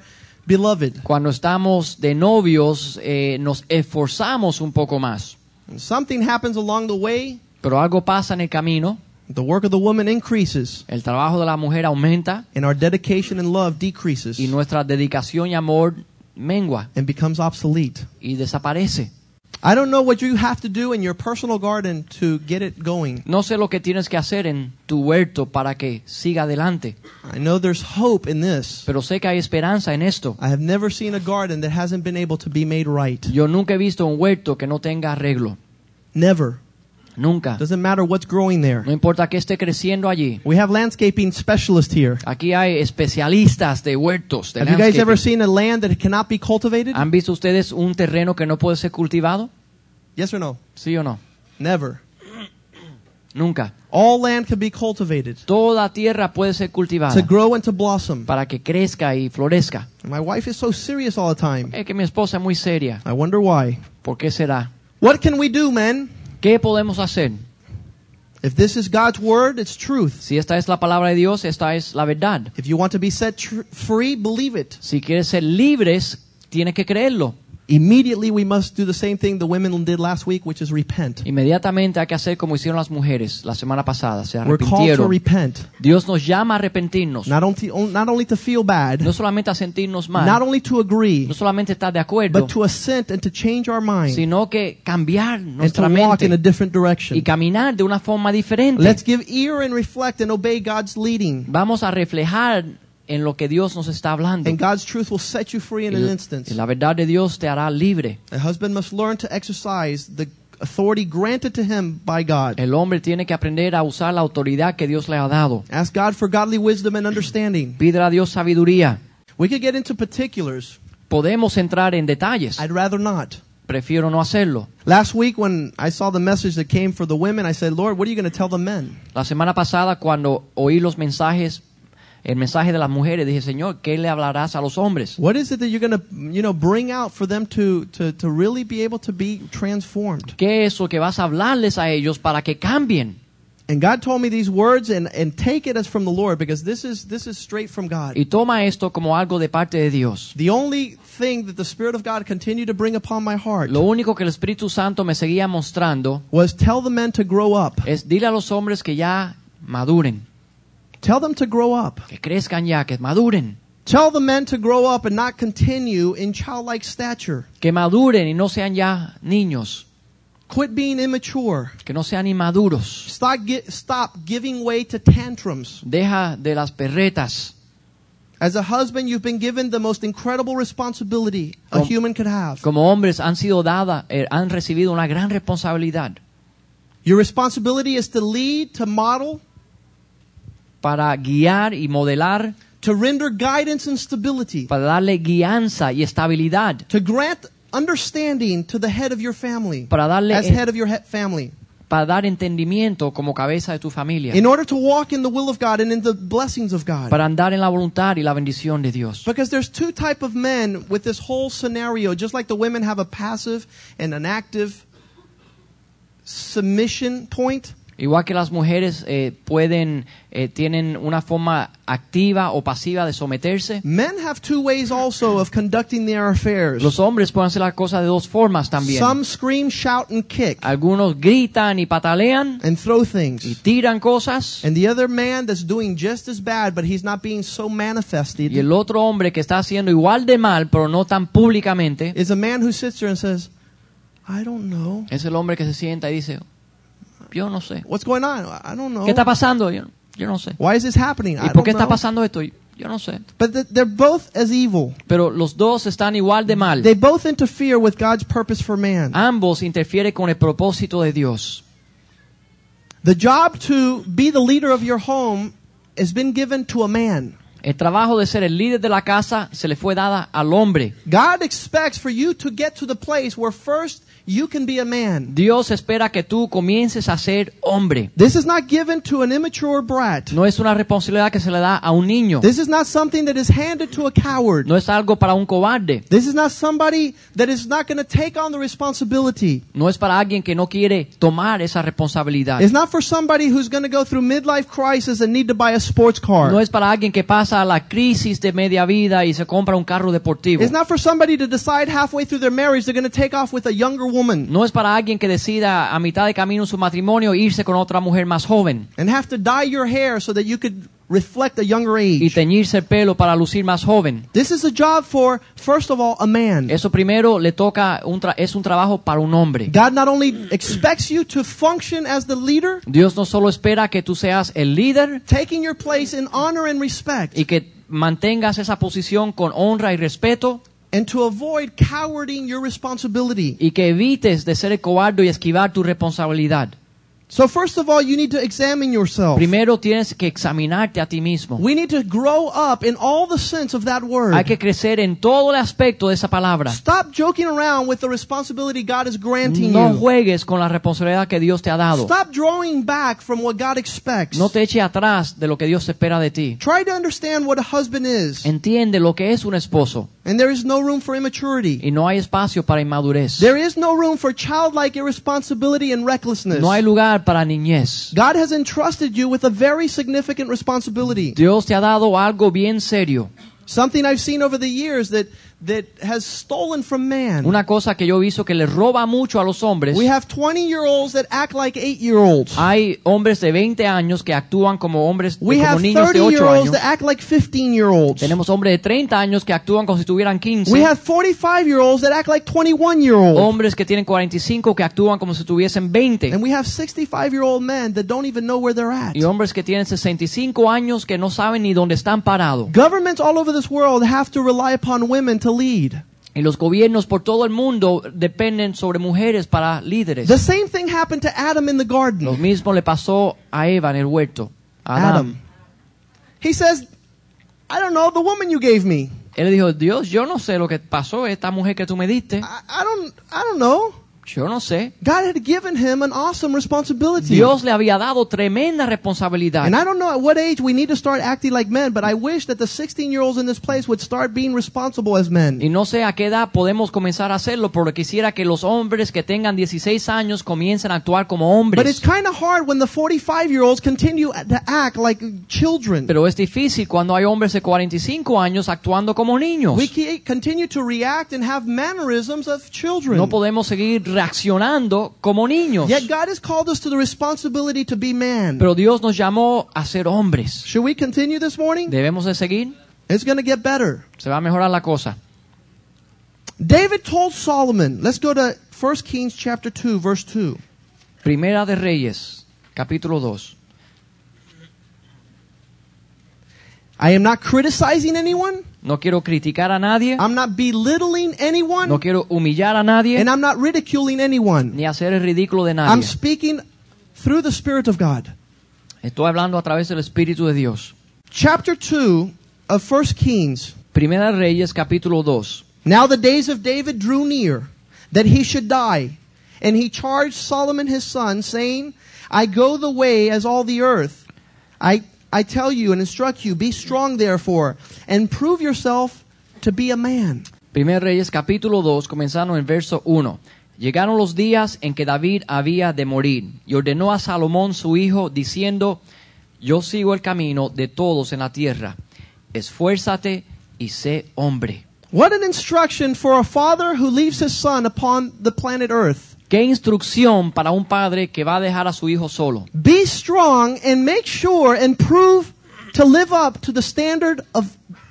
[SPEAKER 2] beloved.
[SPEAKER 3] cuando estamos de novios, eh, nos esforzamos un poco más.
[SPEAKER 2] And something happens along the way,
[SPEAKER 3] Pero algo pasa en el camino,
[SPEAKER 2] the work of the woman increases,
[SPEAKER 3] el trabajo de la mujer aumenta
[SPEAKER 2] and our dedication and love decreases
[SPEAKER 3] y nuestra dedicación y amor mengua
[SPEAKER 2] and becomes obsolete.
[SPEAKER 3] y desaparece.
[SPEAKER 2] I don't know what you have to do in your personal garden to get it going.
[SPEAKER 3] No sé lo que tienes que hacer en tu huerto para que siga adelante,
[SPEAKER 2] I know there's hope in this.
[SPEAKER 3] pero sé que hay esperanza en esto.
[SPEAKER 2] I have never seen a garden that hasn't been able to be made right.
[SPEAKER 3] Yo nunca he visto un huerto que no tenga arreglo.
[SPEAKER 2] Never.
[SPEAKER 3] Nunca.
[SPEAKER 2] Doesn't matter what's growing there.
[SPEAKER 3] No importa que esté creciendo allí.
[SPEAKER 2] We have landscaping specialists here.
[SPEAKER 3] Aquí hay especialistas de huertos. De
[SPEAKER 2] Have you guys ever seen a land that cannot be cultivated?
[SPEAKER 3] ¿Han visto ustedes un terreno que no puede ser cultivado?
[SPEAKER 2] Yes or no?
[SPEAKER 3] ¿Sí o no?
[SPEAKER 2] Never.
[SPEAKER 3] Nunca.
[SPEAKER 2] All land can be cultivated
[SPEAKER 3] Toda tierra puede ser cultivada
[SPEAKER 2] to grow and to blossom.
[SPEAKER 3] para que crezca y florezca.
[SPEAKER 2] My wife is so serious all the time.
[SPEAKER 3] Es que mi esposa es muy seria.
[SPEAKER 2] I wonder why.
[SPEAKER 3] ¿Por qué será?
[SPEAKER 2] What can we do, men?
[SPEAKER 3] ¿Qué podemos hacer?
[SPEAKER 2] If this is God's word, it's truth.
[SPEAKER 3] Si esta es la palabra de Dios, esta es la verdad.
[SPEAKER 2] If you want to be set free, believe it.
[SPEAKER 3] Si quieres ser libres, tienes que creerlo.
[SPEAKER 2] Immediately we must do the same thing the women did last week, which is repent.
[SPEAKER 3] Inmediatamente hay que hacer como hicieron las mujeres la semana pasada, se
[SPEAKER 2] We're called to
[SPEAKER 3] arrepintieron.
[SPEAKER 2] repent,
[SPEAKER 3] Dios nos llama a arrepentirnos,
[SPEAKER 2] not only, not only to feel bad,
[SPEAKER 3] no solamente a sentirnos
[SPEAKER 2] not
[SPEAKER 3] mal,
[SPEAKER 2] only to agree,
[SPEAKER 3] no solamente estar de acuerdo,
[SPEAKER 2] but to assent and to change our mind
[SPEAKER 3] sino que cambiar
[SPEAKER 2] and to
[SPEAKER 3] nuestra
[SPEAKER 2] walk in a different
[SPEAKER 3] y
[SPEAKER 2] direction.
[SPEAKER 3] caminar de una forma diferente.
[SPEAKER 2] Let's give ear and reflect and obey God's leading.
[SPEAKER 3] Vamos a reflejar en lo que Dios nos está hablando.
[SPEAKER 2] And God's truth will set you free in
[SPEAKER 3] Y
[SPEAKER 2] an instant.
[SPEAKER 3] la verdad de Dios te hará libre.
[SPEAKER 2] A husband must learn to exercise the authority granted to him by God.
[SPEAKER 3] El hombre tiene que aprender a usar la autoridad que Dios le ha dado.
[SPEAKER 2] Ask God for godly wisdom and understanding.
[SPEAKER 3] Pídele a Dios sabiduría.
[SPEAKER 2] We could get into particulars.
[SPEAKER 3] Podemos entrar en detalles.
[SPEAKER 2] I'd rather not.
[SPEAKER 3] Prefiero no hacerlo.
[SPEAKER 2] Last week, when I saw the message that came for the women, I said, Lord, what are you going to tell the men?
[SPEAKER 3] La semana pasada, cuando oí los mensajes, el mensaje de las mujeres, dije, Señor, ¿qué le hablarás a los hombres?
[SPEAKER 2] What is it that you're going to, you know, bring out for them to, to, to really be able to be transformed?
[SPEAKER 3] ¿Qué es lo que vas a hablarles a ellos para que cambien?
[SPEAKER 2] And God told me these words, and, and take it as from the Lord, because this is, this is straight from God.
[SPEAKER 3] Y toma esto como algo de parte de Dios.
[SPEAKER 2] The only thing that the Spirit of God continued to bring upon my heart
[SPEAKER 3] Lo único que el Espíritu Santo me seguía mostrando
[SPEAKER 2] was tell the men to grow up.
[SPEAKER 3] es dile a los hombres que ya maduren,
[SPEAKER 2] Tell them to grow up.
[SPEAKER 3] que crezcan ya, que maduren,
[SPEAKER 2] Tell the men to grow up and not continue in childlike stature.
[SPEAKER 3] que maduren y no sean ya niños,
[SPEAKER 2] Quit being immature.
[SPEAKER 3] que no sean inmaduros.
[SPEAKER 2] Stop, stop giving way to tantrums.
[SPEAKER 3] Deja de las perretas.
[SPEAKER 2] As a husband, you've been given the most incredible responsibility a
[SPEAKER 3] Com-
[SPEAKER 2] human could have.
[SPEAKER 3] Como hombres han sido dada, eh, han recibido una gran responsabilidad
[SPEAKER 2] Your responsibility is to lead, to model,
[SPEAKER 3] para guiar y modelar,
[SPEAKER 2] to render guidance and stability,
[SPEAKER 3] para darle guianza y estabilidad,
[SPEAKER 2] to grant understanding to the head of your family,
[SPEAKER 3] para darle
[SPEAKER 2] as head of your family,
[SPEAKER 3] para dar entendimiento como cabeza de tu familia,
[SPEAKER 2] in order to walk in the will of God and in the blessings of God.
[SPEAKER 3] para andar en la voluntad y la bendición de Dios.
[SPEAKER 2] Because there's two type of men with this whole scenario. Just like the women have a passive and an active submission point,
[SPEAKER 3] Igual que las mujeres eh, pueden, eh, tienen una forma activa o pasiva de someterse,
[SPEAKER 2] men have two ways also of conducting their affairs.
[SPEAKER 3] los hombres pueden hacer las cosas de dos formas también.
[SPEAKER 2] Some scream, shout, and kick
[SPEAKER 3] Algunos gritan y patalean
[SPEAKER 2] and throw
[SPEAKER 3] y
[SPEAKER 2] things.
[SPEAKER 3] tiran cosas.
[SPEAKER 2] And the other man that's doing just as bad, but he's not being so manifested,
[SPEAKER 3] Y el otro hombre que está haciendo igual de mal, pero no tan públicamente,
[SPEAKER 2] is a man who sits there and says, I don't know.
[SPEAKER 3] es el hombre que se sienta y dice, yo no sé.
[SPEAKER 2] What's going on? I don't know.
[SPEAKER 3] ¿Qué está pasando? Yo, yo no sé.
[SPEAKER 2] Why is this happening? I
[SPEAKER 3] ¿Y por qué está
[SPEAKER 2] know.
[SPEAKER 3] pasando esto? Yo no sé.
[SPEAKER 2] But th- they're both as evil.
[SPEAKER 3] Pero los dos están igual de mal.
[SPEAKER 2] They both interfere with God's purpose for man.
[SPEAKER 3] Ambos interfieren con el propósito de Dios.
[SPEAKER 2] The job to be the leader of your home has been given to a man.
[SPEAKER 3] El trabajo de ser el líder de la casa se le fue dada al hombre.
[SPEAKER 2] God expects for you to get to the place where first you can be a man.
[SPEAKER 3] Dios espera que tú comiences a ser hombre.
[SPEAKER 2] This is not given to an immature brat.
[SPEAKER 3] No es una responsabilidad que se le da a un niño.
[SPEAKER 2] This is not something that is handed to a coward.
[SPEAKER 3] No es algo para un cobarde.
[SPEAKER 2] This is not somebody that is not going to take on the responsibility.
[SPEAKER 3] No es para alguien que no quiere tomar esa responsabilidad.
[SPEAKER 2] It's not for somebody who's going to go through midlife crisis and need to buy a sports car.
[SPEAKER 3] No es para alguien que pasa la crisis de media vida y se compra un carro deportivo.
[SPEAKER 2] It's not for somebody to decide halfway through their marriage they're going to take off with a younger woman
[SPEAKER 3] No es para alguien que decida a mitad de camino en su matrimonio irse con otra mujer más joven
[SPEAKER 2] and have to dye your hair so that you could reflect a younger
[SPEAKER 3] y
[SPEAKER 2] age.
[SPEAKER 3] teñirse el pelo para lucir más joven.
[SPEAKER 2] This is a job for, first of all, a man.
[SPEAKER 3] Eso primero le toca un es un trabajo para un hombre.
[SPEAKER 2] God not only expects you to function as the leader,
[SPEAKER 3] Dios no solo espera que tú seas el líder
[SPEAKER 2] taking your place in honor and respect,
[SPEAKER 3] y que mantengas esa posición con honra y respeto
[SPEAKER 2] and to avoid cowarding your responsibility.
[SPEAKER 3] y que evites de ser cobarde y esquivar tu responsabilidad.
[SPEAKER 2] So first of all, you need to examine yourself.
[SPEAKER 3] Primero tienes que examinarte a ti mismo.
[SPEAKER 2] We need to grow up in all the sense of that
[SPEAKER 3] Hay
[SPEAKER 2] word.
[SPEAKER 3] que crecer en todo el aspecto de esa palabra.
[SPEAKER 2] Stop joking around with the responsibility God is granting
[SPEAKER 3] No
[SPEAKER 2] you.
[SPEAKER 3] juegues con la responsabilidad que Dios te ha dado.
[SPEAKER 2] Stop drawing back from what God expects.
[SPEAKER 3] No te eche atrás de lo que Dios espera de ti.
[SPEAKER 2] Try to understand what a husband is.
[SPEAKER 3] Entiende lo que es un esposo
[SPEAKER 2] And there is no room for immaturity.
[SPEAKER 3] y no hay espacio para inmadurez.
[SPEAKER 2] There is no room for childlike irresponsibility and recklessness.
[SPEAKER 3] No hay lugar para niñez.
[SPEAKER 2] God has entrusted you with a very significant responsibility.
[SPEAKER 3] Dios te ha dado algo bien serio.
[SPEAKER 2] Something I've seen over the years that, that has stolen from man.
[SPEAKER 3] Una cosa que yo he visto que le roba mucho a los hombres.
[SPEAKER 2] We have 20 year olds that act like 8 year olds.
[SPEAKER 3] Hay hombres de 20 años que actúan como hombres,
[SPEAKER 2] We
[SPEAKER 3] como
[SPEAKER 2] have
[SPEAKER 3] niños
[SPEAKER 2] 30
[SPEAKER 3] de
[SPEAKER 2] year
[SPEAKER 3] 8
[SPEAKER 2] olds
[SPEAKER 3] años.
[SPEAKER 2] that act like 15 year olds.
[SPEAKER 3] Tenemos hombres de 30 años que actúan como si tuvieran 15.
[SPEAKER 2] We have 45 year olds that act like 21 year olds.
[SPEAKER 3] hombres que tienen 45 que actúan como si tuviesen 20.
[SPEAKER 2] And we have 65 year old men that don't even know where they're at.
[SPEAKER 3] Y hombres que tienen 65 años que no saben ni dónde están parados.
[SPEAKER 2] Governments all over this world have to rely upon women to lead.
[SPEAKER 3] Y los gobiernos por todo el mundo dependen sobre mujeres para líderes.
[SPEAKER 2] The same thing happened to Adam in the
[SPEAKER 3] Lo
[SPEAKER 2] garden.
[SPEAKER 3] mismo le pasó a Eva en el huerto. a Adán.
[SPEAKER 2] Adam. He says, I don't know, the woman you gave me.
[SPEAKER 3] Él dijo, Dios, yo no sé lo que pasó, esta mujer que tú me diste.
[SPEAKER 2] I, I don't I don't know.
[SPEAKER 3] Yo no sé.
[SPEAKER 2] God had given him an awesome responsibility.
[SPEAKER 3] Dios le había dado tremenda responsabilidad.
[SPEAKER 2] And I don't know at what age we need to start acting like men, but I wish that the 16 year olds in this place would start being responsible as men.
[SPEAKER 3] Y no sé a qué edad podemos comenzar a hacerlo, pero quisiera que los hombres que tengan 16 años comiencen a actuar como
[SPEAKER 2] But it's
[SPEAKER 3] hombres.
[SPEAKER 2] kind of hard when the 45 year olds continue to act like children.
[SPEAKER 3] Pero es difícil cuando hay hombres de 45 años actuando como niños.
[SPEAKER 2] We continue to react and have mannerisms of children.
[SPEAKER 3] No podemos seguir reaccionando como niños.
[SPEAKER 2] Yet God has called us to the responsibility to be man.
[SPEAKER 3] Pero Dios nos llamó a ser hombres.
[SPEAKER 2] Should we continue this morning?
[SPEAKER 3] ¿Debemos de seguir?
[SPEAKER 2] It's going to get better.
[SPEAKER 3] Se va a mejorar la cosa.
[SPEAKER 2] David told Solomon, let's go to 1 Kings chapter 2 verse 2.
[SPEAKER 3] Primera de Reyes, capítulo 2.
[SPEAKER 2] I am not criticizing anyone.
[SPEAKER 3] No quiero criticar a nadie,
[SPEAKER 2] I'm not belittling anyone.
[SPEAKER 3] no quiero humillar a nadie,
[SPEAKER 2] And I'm not ridiculing anyone.
[SPEAKER 3] ni hacer el ridículo de
[SPEAKER 2] I'm speaking through the Spirit of God.
[SPEAKER 3] Estoy hablando a través del Espíritu de Dios.
[SPEAKER 2] Chapter 2 of 1 Kings.
[SPEAKER 3] Primera Reyes, capítulo 2.
[SPEAKER 2] Now the days of David drew near that he should die. And he charged Solomon his son, saying, I go the way as all the earth. I, I tell you and instruct you, be strong therefore, and prove yourself to be a man.
[SPEAKER 3] Primera de Reyes, capítulo 2, comenzando en verso 1. Llegaron los días en que David había de morir, y ordenó a Salomón su hijo, diciendo, Yo sigo el camino de todos en la tierra. Esfuérzate y sé hombre.
[SPEAKER 2] What an instruction for a father who leaves his son upon the planet earth.
[SPEAKER 3] Qué instrucción para un padre que va a dejar a su hijo solo.
[SPEAKER 2] Be strong and make sure and prove to live up to the standard of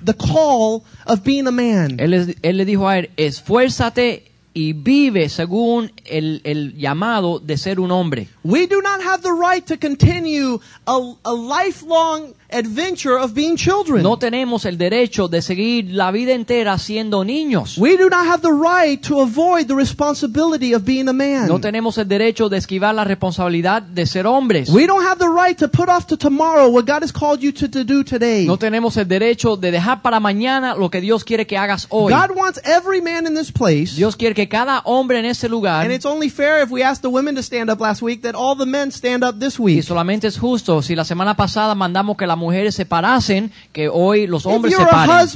[SPEAKER 2] the call of being a man.
[SPEAKER 3] Él, le dijo a él, esfuérzate y vive según el, el llamado de ser un hombre.
[SPEAKER 2] We do not have the right to continue a, a lifelong adventure of being children.
[SPEAKER 3] No tenemos el derecho de seguir la vida entera siendo niños.
[SPEAKER 2] We do not have the right to avoid the responsibility of being a man.
[SPEAKER 3] No tenemos el derecho de esquivar la responsabilidad de ser hombres.
[SPEAKER 2] We don't have the right to put off to tomorrow what God has called you to, to do today.
[SPEAKER 3] No tenemos el derecho de dejar para mañana lo que Dios quiere que hagas hoy.
[SPEAKER 2] God wants every man in this place.
[SPEAKER 3] Dios quiere que cada hombre en ese lugar,
[SPEAKER 2] And it's only fair if we ask the women to stand up last week that all the men stand up this
[SPEAKER 3] y
[SPEAKER 2] week.
[SPEAKER 3] solamente es justo, si la semana pasada mandamos que las mujeres se parasen, que hoy los hombres se paren.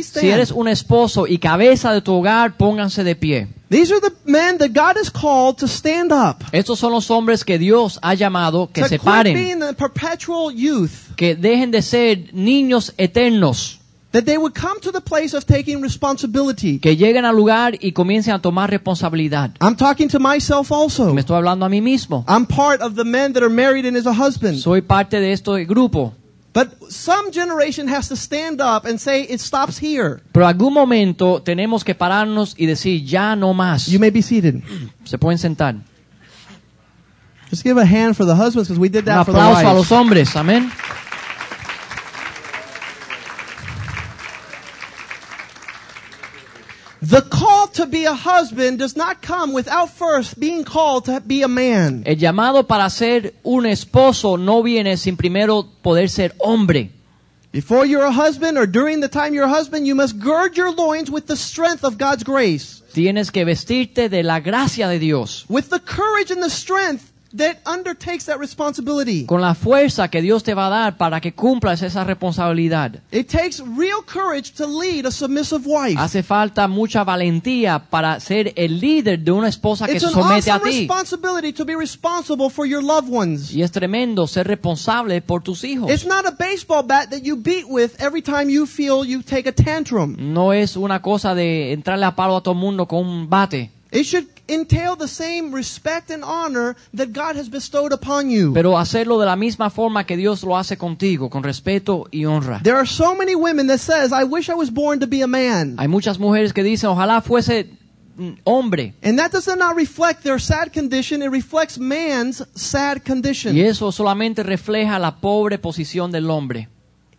[SPEAKER 3] Si eres un esposo y cabeza de tu hogar, pónganse de pie.
[SPEAKER 2] These are the men that God has called to stand up.
[SPEAKER 3] Estos son los hombres que Dios ha llamado que
[SPEAKER 2] to
[SPEAKER 3] se paren,
[SPEAKER 2] being the perpetual youth.
[SPEAKER 3] que dejen de ser niños eternos,
[SPEAKER 2] That they would come to the place of taking responsibility.
[SPEAKER 3] que lleguen al lugar y comiencen a tomar responsabilidad.
[SPEAKER 2] I'm talking to myself also.
[SPEAKER 3] Me estoy hablando a mí mismo.
[SPEAKER 2] I'm part of the men that are married and is a husband.
[SPEAKER 3] Soy parte de este grupo.
[SPEAKER 2] But some generation has to stand up and say it stops here.
[SPEAKER 3] Pero algún momento tenemos que pararnos y decir, ya no más.
[SPEAKER 2] You may be seated.
[SPEAKER 3] Se pueden sentar.
[SPEAKER 2] Just give a hand for the husbands because we did
[SPEAKER 3] Un
[SPEAKER 2] that for the
[SPEAKER 3] aplauso a
[SPEAKER 2] wives.
[SPEAKER 3] los hombres. Amén.
[SPEAKER 2] The call to be a husband does not come without first being called to be a man.
[SPEAKER 3] El llamado para ser un esposo no viene sin primero poder ser hombre.
[SPEAKER 2] Before you're a husband or during the time you're a husband, you must gird your loins with the strength of God's grace.
[SPEAKER 3] Tienes que vestirte de la gracia de Dios.
[SPEAKER 2] With the courage and the strength that undertakes that responsibility.
[SPEAKER 3] con la fuerza que Dios te va a dar para que cumplas esa responsabilidad.
[SPEAKER 2] It takes real courage to lead a submissive wife.
[SPEAKER 3] Hace falta mucha valentía para ser el líder de una esposa que
[SPEAKER 2] It's
[SPEAKER 3] se
[SPEAKER 2] an
[SPEAKER 3] somete a
[SPEAKER 2] awesome
[SPEAKER 3] ti.
[SPEAKER 2] responsibility to be responsible for your loved ones.
[SPEAKER 3] Y es tremendo ser responsable por tus hijos.
[SPEAKER 2] It's not a baseball bat that you beat with every time you feel you take a tantrum.
[SPEAKER 3] No es una cosa de entrarle a palo a todo el mundo con un bate.
[SPEAKER 2] It should entail the same respect and honor that God has bestowed upon you.
[SPEAKER 3] Pero hacerlo de la misma forma que Dios lo hace contigo, con respeto y honra.
[SPEAKER 2] There are so many women that says, "I wish I was born to be a man."
[SPEAKER 3] Hay muchas mujeres que dicen, ojalá fuese mm, hombre.
[SPEAKER 2] And that does not reflect their sad condition, it reflects man's sad condition.
[SPEAKER 3] Y eso solamente refleja la pobre posición del hombre.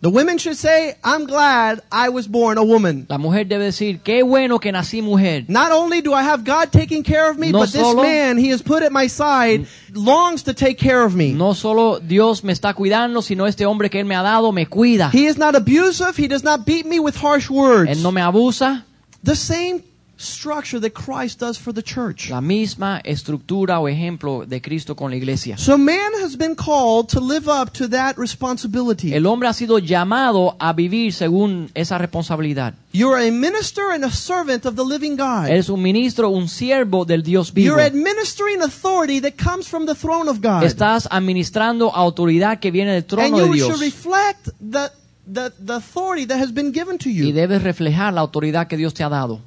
[SPEAKER 2] The women should say, I'm glad I was born a woman.
[SPEAKER 3] La mujer debe decir, qué bueno que nací mujer.
[SPEAKER 2] Not only do I have God taking care of me,
[SPEAKER 3] No
[SPEAKER 2] but this man he has put at my side longs to take care of me.
[SPEAKER 3] No solo Dios me está cuidando, sino este hombre que Él me ha dado me cuida.
[SPEAKER 2] He is not abusive, he does not beat me with harsh words.
[SPEAKER 3] Él no me abusa.
[SPEAKER 2] The same structure that Christ does for the church.
[SPEAKER 3] La misma estructura o ejemplo de Cristo con la iglesia.
[SPEAKER 2] So man has been called to live up to that responsibility.
[SPEAKER 3] El hombre ha sido llamado a vivir según esa responsabilidad.
[SPEAKER 2] You're a minister and a servant of the living God.
[SPEAKER 3] Eres un ministro, un siervo del Dios vivo.
[SPEAKER 2] You're administering authority that comes from the throne of God.
[SPEAKER 3] Estás administrando autoridad que viene del
[SPEAKER 2] and
[SPEAKER 3] trono
[SPEAKER 2] you
[SPEAKER 3] de Dios.
[SPEAKER 2] should reflect the, the, the authority that has been given to
[SPEAKER 3] Y
[SPEAKER 2] you.
[SPEAKER 3] debes reflejar la autoridad que Dios te ha dado.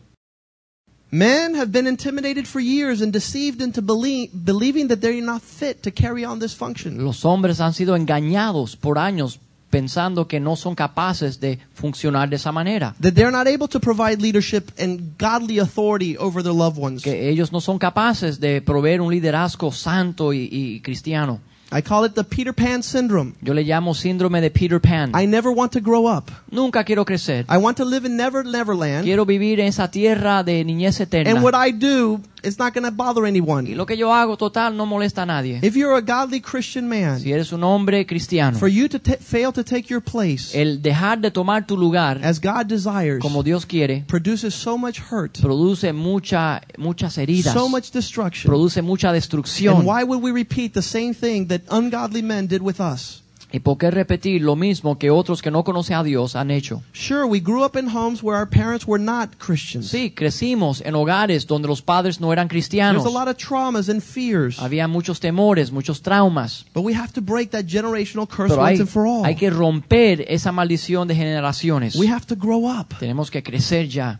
[SPEAKER 2] Men have been intimidated for years and deceived into belie- believing that they're not fit to carry on this function.
[SPEAKER 3] Los hombres han sido engañados por años pensando que no son capaces de funcionar de esa manera.
[SPEAKER 2] That they're not able to provide leadership and godly authority over their loved ones.
[SPEAKER 3] Que ellos no son capaces de proveer un liderazgo santo y, y cristiano.
[SPEAKER 2] I call it the Peter Pan syndrome.
[SPEAKER 3] Yo le llamo síndrome de Peter Pan.
[SPEAKER 2] I never want to grow up.
[SPEAKER 3] Nunca quiero crecer.
[SPEAKER 2] I want to live in Never Neverland.
[SPEAKER 3] Quiero vivir en esa tierra de niñez eterna.
[SPEAKER 2] And what I do is not going to bother anyone.
[SPEAKER 3] Y lo que yo hago, total, no molesta a nadie.
[SPEAKER 2] If you're a godly Christian man,
[SPEAKER 3] Si eres un hombre cristiano,
[SPEAKER 2] for you to fail to take your place
[SPEAKER 3] el dejar de tomar tu lugar
[SPEAKER 2] as God desires
[SPEAKER 3] como Dios quiere,
[SPEAKER 2] produces so much hurt,
[SPEAKER 3] produce mucha, muchas heridas,
[SPEAKER 2] so much destruction.
[SPEAKER 3] produce mucha destrucción.
[SPEAKER 2] And why would we repeat the same thing that ungodly men did with us?
[SPEAKER 3] ¿Y por qué repetir lo mismo que otros que no conocen a Dios han hecho?
[SPEAKER 2] Sure, we grew up in homes where our parents were not Christians.
[SPEAKER 3] Sí, crecimos en hogares donde los padres no eran
[SPEAKER 2] There's
[SPEAKER 3] cristianos.
[SPEAKER 2] a lot of traumas and fears.
[SPEAKER 3] Había muchos temores, muchos traumas.
[SPEAKER 2] But we have to break that generational curse
[SPEAKER 3] Pero
[SPEAKER 2] once
[SPEAKER 3] hay,
[SPEAKER 2] and for all.
[SPEAKER 3] hay que romper esa maldición de generaciones.
[SPEAKER 2] We have to grow up.
[SPEAKER 3] Tenemos que crecer ya.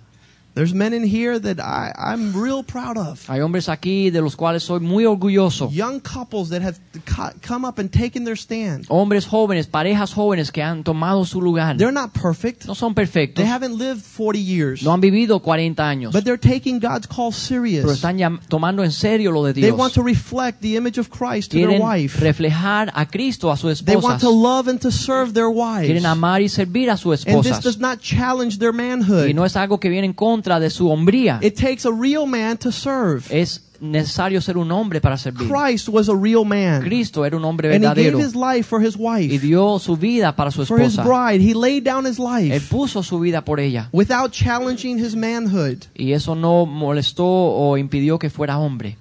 [SPEAKER 2] There's men in here that I, I'm real proud of.
[SPEAKER 3] Hay hombres aquí de los cuales soy muy orgulloso.
[SPEAKER 2] Young couples that have co- come up and taken their stand.
[SPEAKER 3] Hombres jóvenes, parejas jóvenes que han tomado su lugar.
[SPEAKER 2] They're not perfect.
[SPEAKER 3] No son perfectos.
[SPEAKER 2] They haven't lived 40 years.
[SPEAKER 3] No han vivido 40 años.
[SPEAKER 2] But they're taking God's call serious.
[SPEAKER 3] Pero están tomando en serio lo de
[SPEAKER 2] They
[SPEAKER 3] Dios.
[SPEAKER 2] want to reflect the image of Christ to their wife.
[SPEAKER 3] reflejar a Cristo a su
[SPEAKER 2] They want
[SPEAKER 3] esposa.
[SPEAKER 2] to love and to serve their wives.
[SPEAKER 3] Quieren amar y servir a su
[SPEAKER 2] And this
[SPEAKER 3] esposa.
[SPEAKER 2] does not challenge their manhood.
[SPEAKER 3] Y no es algo que viene en contra de su hombría.
[SPEAKER 2] It takes a real man to serve.
[SPEAKER 3] Es necesario ser un hombre para servir.
[SPEAKER 2] Christ was a real man.
[SPEAKER 3] Cristo era un hombre
[SPEAKER 2] And he gave
[SPEAKER 3] verdadero
[SPEAKER 2] his life for his
[SPEAKER 3] y
[SPEAKER 2] wife,
[SPEAKER 3] dio su vida para su
[SPEAKER 2] for his
[SPEAKER 3] esposa.
[SPEAKER 2] bride. He laid down his
[SPEAKER 3] Él
[SPEAKER 2] life
[SPEAKER 3] puso su vida por ella
[SPEAKER 2] without challenging his manhood.
[SPEAKER 3] y eso no molestó o impidió que fuera hombre.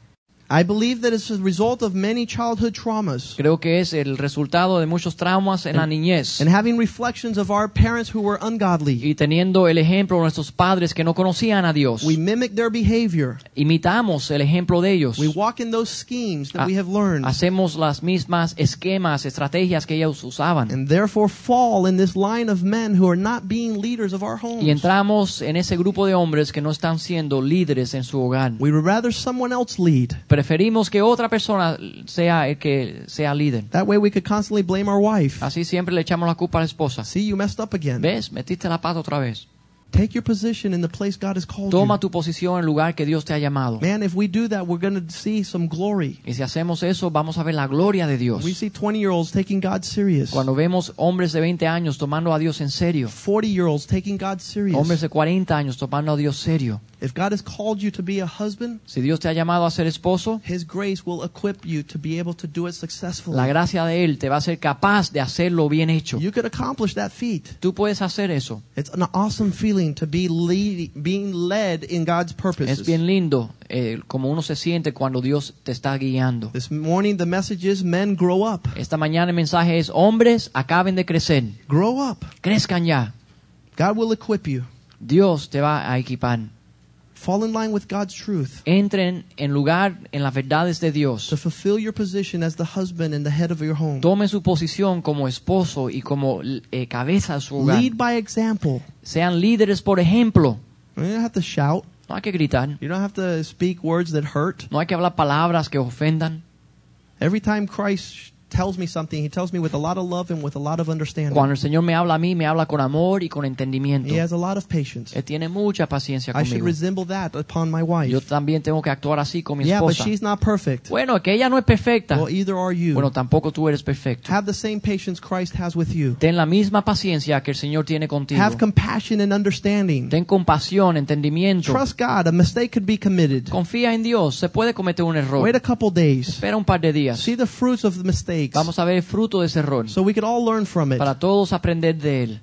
[SPEAKER 2] I believe that it's a result of many childhood traumas
[SPEAKER 3] Creo que es el resultado de muchos traumas en la niñez
[SPEAKER 2] and having reflections of our parents who were ungodly.
[SPEAKER 3] y teniendo el ejemplo de nuestros padres que no conocían a Dios.
[SPEAKER 2] We mimic their behavior.
[SPEAKER 3] Imitamos el ejemplo de ellos.
[SPEAKER 2] We walk in those schemes that
[SPEAKER 3] Ah,
[SPEAKER 2] we have learned
[SPEAKER 3] Hacemos las mismas esquemas, estrategias que ellos usaban.
[SPEAKER 2] and therefore fall in this line of men who are not being leaders of our
[SPEAKER 3] Y
[SPEAKER 2] homes.
[SPEAKER 3] entramos en ese grupo de hombres que no están siendo líderes en su hogar.
[SPEAKER 2] We would rather someone else lead.
[SPEAKER 3] Preferimos que otra persona sea el que sea líder.
[SPEAKER 2] That way we could constantly blame our wife.
[SPEAKER 3] Así siempre le echamos la culpa a la esposa.
[SPEAKER 2] See, you messed up again.
[SPEAKER 3] ¿Ves? Metiste la pata otra vez.
[SPEAKER 2] Take your position in the place God has called
[SPEAKER 3] Toma tu posición en el lugar que Dios te ha llamado.
[SPEAKER 2] Man, if we do that, we're going to see some glory.
[SPEAKER 3] Y si hacemos eso, vamos a ver la gloria de Dios.
[SPEAKER 2] We see 20 year olds taking God serious,
[SPEAKER 3] Cuando vemos hombres de 20 años tomando a Dios en serio,
[SPEAKER 2] 40 year olds taking God serious.
[SPEAKER 3] hombres de 40 años tomando a Dios serio.
[SPEAKER 2] If God has called you to be a husband,
[SPEAKER 3] Si Dios te ha llamado a ser esposo,
[SPEAKER 2] His grace will equip you to be able to do it successfully.
[SPEAKER 3] la gracia de Él te va a hacer capaz de hacerlo bien hecho.
[SPEAKER 2] You could accomplish that feat.
[SPEAKER 3] Tú puedes hacer eso.
[SPEAKER 2] It's an awesome feeling to be lead, being led in God's
[SPEAKER 3] Es
[SPEAKER 2] purposes.
[SPEAKER 3] bien lindo eh, como uno se siente cuando Dios te está guiando.
[SPEAKER 2] This morning, the message is men grow up.
[SPEAKER 3] Esta mañana el mensaje es, hombres, acaben de crecer,
[SPEAKER 2] Grow up.
[SPEAKER 3] crezcan ya.
[SPEAKER 2] God will equip you.
[SPEAKER 3] Dios te va a equipar.
[SPEAKER 2] Fall in line with God's truth
[SPEAKER 3] Entren en lugar en las verdades de
[SPEAKER 2] to
[SPEAKER 3] Dios.
[SPEAKER 2] fulfill your position as the husband and the head of your home.
[SPEAKER 3] Tomen su posición como esposo y como eh, cabeza de su hogar.
[SPEAKER 2] Lead by example.
[SPEAKER 3] Sean líderes por ejemplo.
[SPEAKER 2] You don't have to shout.
[SPEAKER 3] No hay que gritar.
[SPEAKER 2] You don't have to speak words that hurt.
[SPEAKER 3] No hay que hablar palabras que ofendan.
[SPEAKER 2] Every time Christ tells me something, he tells me with a lot of love and with a lot of understanding.
[SPEAKER 3] Cuando el Señor me habla a mí, me habla con amor y con entendimiento.
[SPEAKER 2] He has a lot of patience.
[SPEAKER 3] Él tiene mucha paciencia
[SPEAKER 2] I should
[SPEAKER 3] conmigo.
[SPEAKER 2] resemble that upon my
[SPEAKER 3] Yo
[SPEAKER 2] wife.
[SPEAKER 3] también tengo que actuar así con mi
[SPEAKER 2] Yeah, but
[SPEAKER 3] esposa.
[SPEAKER 2] she's not perfect.
[SPEAKER 3] Bueno, que ella no es perfecta.
[SPEAKER 2] Well, either are you.
[SPEAKER 3] Bueno, tampoco tú eres perfecto.
[SPEAKER 2] Have the same patience Christ has with you.
[SPEAKER 3] Ten la misma paciencia que el Señor tiene contigo.
[SPEAKER 2] Have compassion and understanding.
[SPEAKER 3] Ten compasión, entendimiento.
[SPEAKER 2] Trust God. A mistake could be committed.
[SPEAKER 3] Confía en Dios. Se puede cometer un error.
[SPEAKER 2] Wait a couple days.
[SPEAKER 3] Espera un par de días.
[SPEAKER 2] See the fruits of the mistakes
[SPEAKER 3] Vamos a ver el fruto de ese error.
[SPEAKER 2] so we could all learn from it.
[SPEAKER 3] Para todos aprender de él.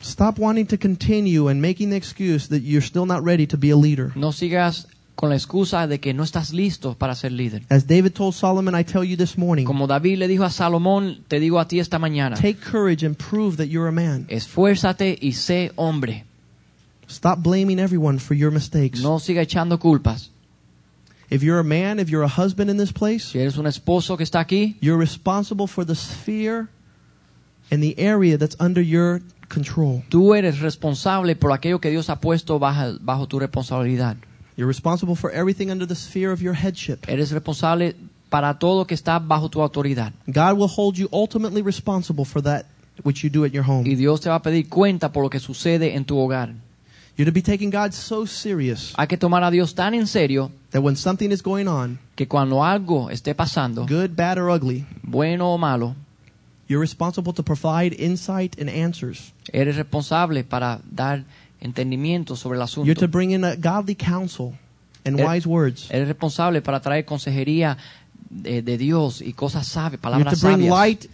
[SPEAKER 2] Stop wanting to continue and making the excuse that you're still not ready to be a leader.
[SPEAKER 3] No sigas con la excusa de que no estás listo para ser líder.
[SPEAKER 2] As David told Solomon, I tell you this morning,
[SPEAKER 3] Como David le dijo a Salomón, te digo a ti esta mañana.
[SPEAKER 2] take courage and prove that you're a man.
[SPEAKER 3] Esfuérzate y sé hombre.
[SPEAKER 2] Stop blaming everyone for your mistakes.
[SPEAKER 3] No siga echando culpas.
[SPEAKER 2] If you're a man, if you're a husband in this place,
[SPEAKER 3] Si eres un esposo que está aquí,
[SPEAKER 2] you're responsible for the sphere and the area that's under your control.
[SPEAKER 3] tú eres responsable por aquello que Dios ha puesto bajo, bajo tu responsabilidad.
[SPEAKER 2] You're responsible for everything under the sphere of your headship.
[SPEAKER 3] Eres responsable para todo que está bajo tu autoridad.
[SPEAKER 2] God will hold you ultimately responsible for that which you do at your home. Y.
[SPEAKER 3] Dios te va a pedir cuenta por lo que sucede en tu hogar.
[SPEAKER 2] You're to be taking God so serious
[SPEAKER 3] Hay que tomar a Dios tan en serio
[SPEAKER 2] that when something is going on,
[SPEAKER 3] que cuando algo esté pasando,
[SPEAKER 2] good, bad, or ugly,
[SPEAKER 3] bueno o malo,
[SPEAKER 2] you're responsible to provide insight and answers.
[SPEAKER 3] eres responsable para dar entendimiento sobre el
[SPEAKER 2] You're
[SPEAKER 3] asunto.
[SPEAKER 2] to bring in a godly counsel and wise words.
[SPEAKER 3] Eres responsable para traer consejería de, de Dios y cosas sabias,
[SPEAKER 2] You're to bring
[SPEAKER 3] sabias.
[SPEAKER 2] light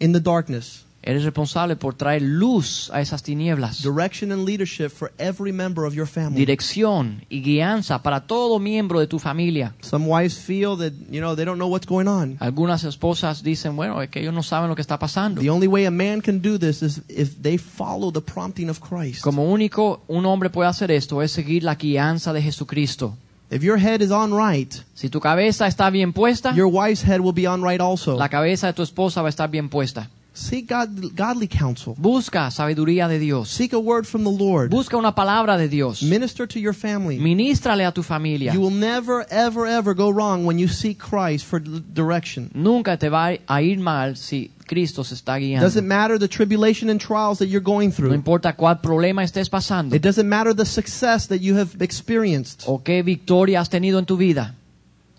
[SPEAKER 2] in the darkness,
[SPEAKER 3] Eres responsable por traer luz a esas tinieblas.
[SPEAKER 2] direction and leadership for every member of your family.
[SPEAKER 3] Dirección y guianza para todo miembro de tu familia.
[SPEAKER 2] Some wives feel that, you know, they don't know what's going on.
[SPEAKER 3] Algunas esposas dicen, bueno, es que ellos no saben lo que está pasando.
[SPEAKER 2] The only way a man can do this is if they follow the prompting of Christ.
[SPEAKER 3] Como único un hombre puede hacer esto es seguir la guianza de Jesucristo.
[SPEAKER 2] If your head is on right,
[SPEAKER 3] Si tu cabeza está bien puesta,
[SPEAKER 2] your wife's head will be on right also.
[SPEAKER 3] la cabeza de tu esposa va a estar bien puesta.
[SPEAKER 2] Seek God, godly counsel.
[SPEAKER 3] Busca sabiduría de Dios.
[SPEAKER 2] Seek a word from the Lord.
[SPEAKER 3] Busca una palabra de Dios.
[SPEAKER 2] Minister to your family.
[SPEAKER 3] Ministrale a tu familia.
[SPEAKER 2] You will never, ever, ever go wrong when you seek Christ for direction.
[SPEAKER 3] Nunca te va a ir mal si Cristo se está guiando.
[SPEAKER 2] Doesn't matter the tribulation and trials that you're going through.
[SPEAKER 3] No importa cuál problema estés pasando
[SPEAKER 2] It doesn't matter the success that you have experienced.
[SPEAKER 3] o qué victoria has tenido en tu vida.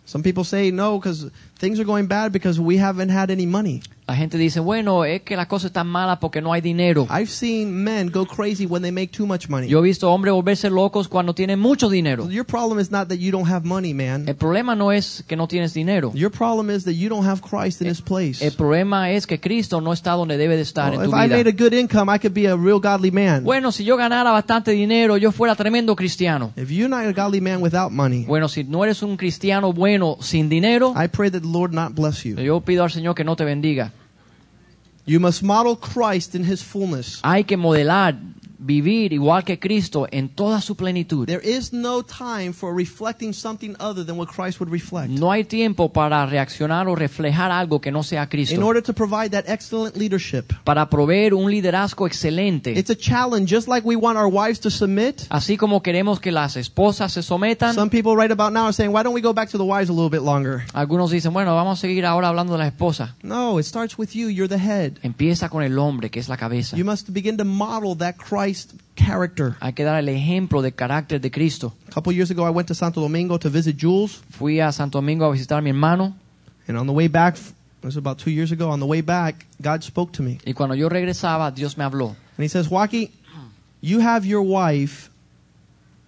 [SPEAKER 2] Some people say no because things are going bad because we haven't had any money.
[SPEAKER 3] La gente dice, bueno, es que las cosas están malas porque no hay dinero.
[SPEAKER 2] I've seen men go crazy when they make too much money.
[SPEAKER 3] Yo he visto hombres volverse locos cuando tienen mucho dinero.
[SPEAKER 2] Your problem is not that you don't have money, man.
[SPEAKER 3] El problema no es que no tienes dinero.
[SPEAKER 2] Your problem is that you don't have Christ in his place.
[SPEAKER 3] El problema es que Cristo no está donde debe de estar
[SPEAKER 2] Well,
[SPEAKER 3] en
[SPEAKER 2] if
[SPEAKER 3] tu
[SPEAKER 2] I made a
[SPEAKER 3] vida.
[SPEAKER 2] good income, I could be a real godly man.
[SPEAKER 3] Bueno, si yo ganara bastante dinero, yo fuera tremendo cristiano.
[SPEAKER 2] If you're not a godly man without money,
[SPEAKER 3] Bueno, si no eres un cristiano bueno sin dinero,
[SPEAKER 2] I pray that the Lord not bless you.
[SPEAKER 3] yo pido al Señor que no te bendiga.
[SPEAKER 2] You must model Christ in his fullness.
[SPEAKER 3] Hay que modelar, vivir igual que Cristo en toda su plenitud.
[SPEAKER 2] There is no time for reflecting something other than what Christ would reflect.
[SPEAKER 3] No hay tiempo para reaccionar o reflejar algo que no sea
[SPEAKER 2] In
[SPEAKER 3] Cristo.
[SPEAKER 2] order to provide that excellent leadership,
[SPEAKER 3] Para proveer un liderazgo excelente.
[SPEAKER 2] it's a challenge. Just like we want our wives to submit,
[SPEAKER 3] Así como queremos que las esposas se sometan,
[SPEAKER 2] some people right about now are saying, why don't we go back to the wives a little bit longer?
[SPEAKER 3] algunos dicen, bueno, vamos a seguir ahora hablando de las esposas.
[SPEAKER 2] No, it starts with you. You're the head.
[SPEAKER 3] Empieza con el hombre, que es la cabeza.
[SPEAKER 2] You must begin to model that Christ character.
[SPEAKER 3] Hay que dar el ejemplo del carácter de Cristo.
[SPEAKER 2] A couple years ago, I went to Santo Domingo to visit Jules,
[SPEAKER 3] Fui a Santo Domingo a visitar a mi hermano
[SPEAKER 2] and on the way back, it was about two years ago, on the way back, God spoke to me.
[SPEAKER 3] y cuando yo regresaba, Dios me habló.
[SPEAKER 2] And he says, Joaquin, you have your wife,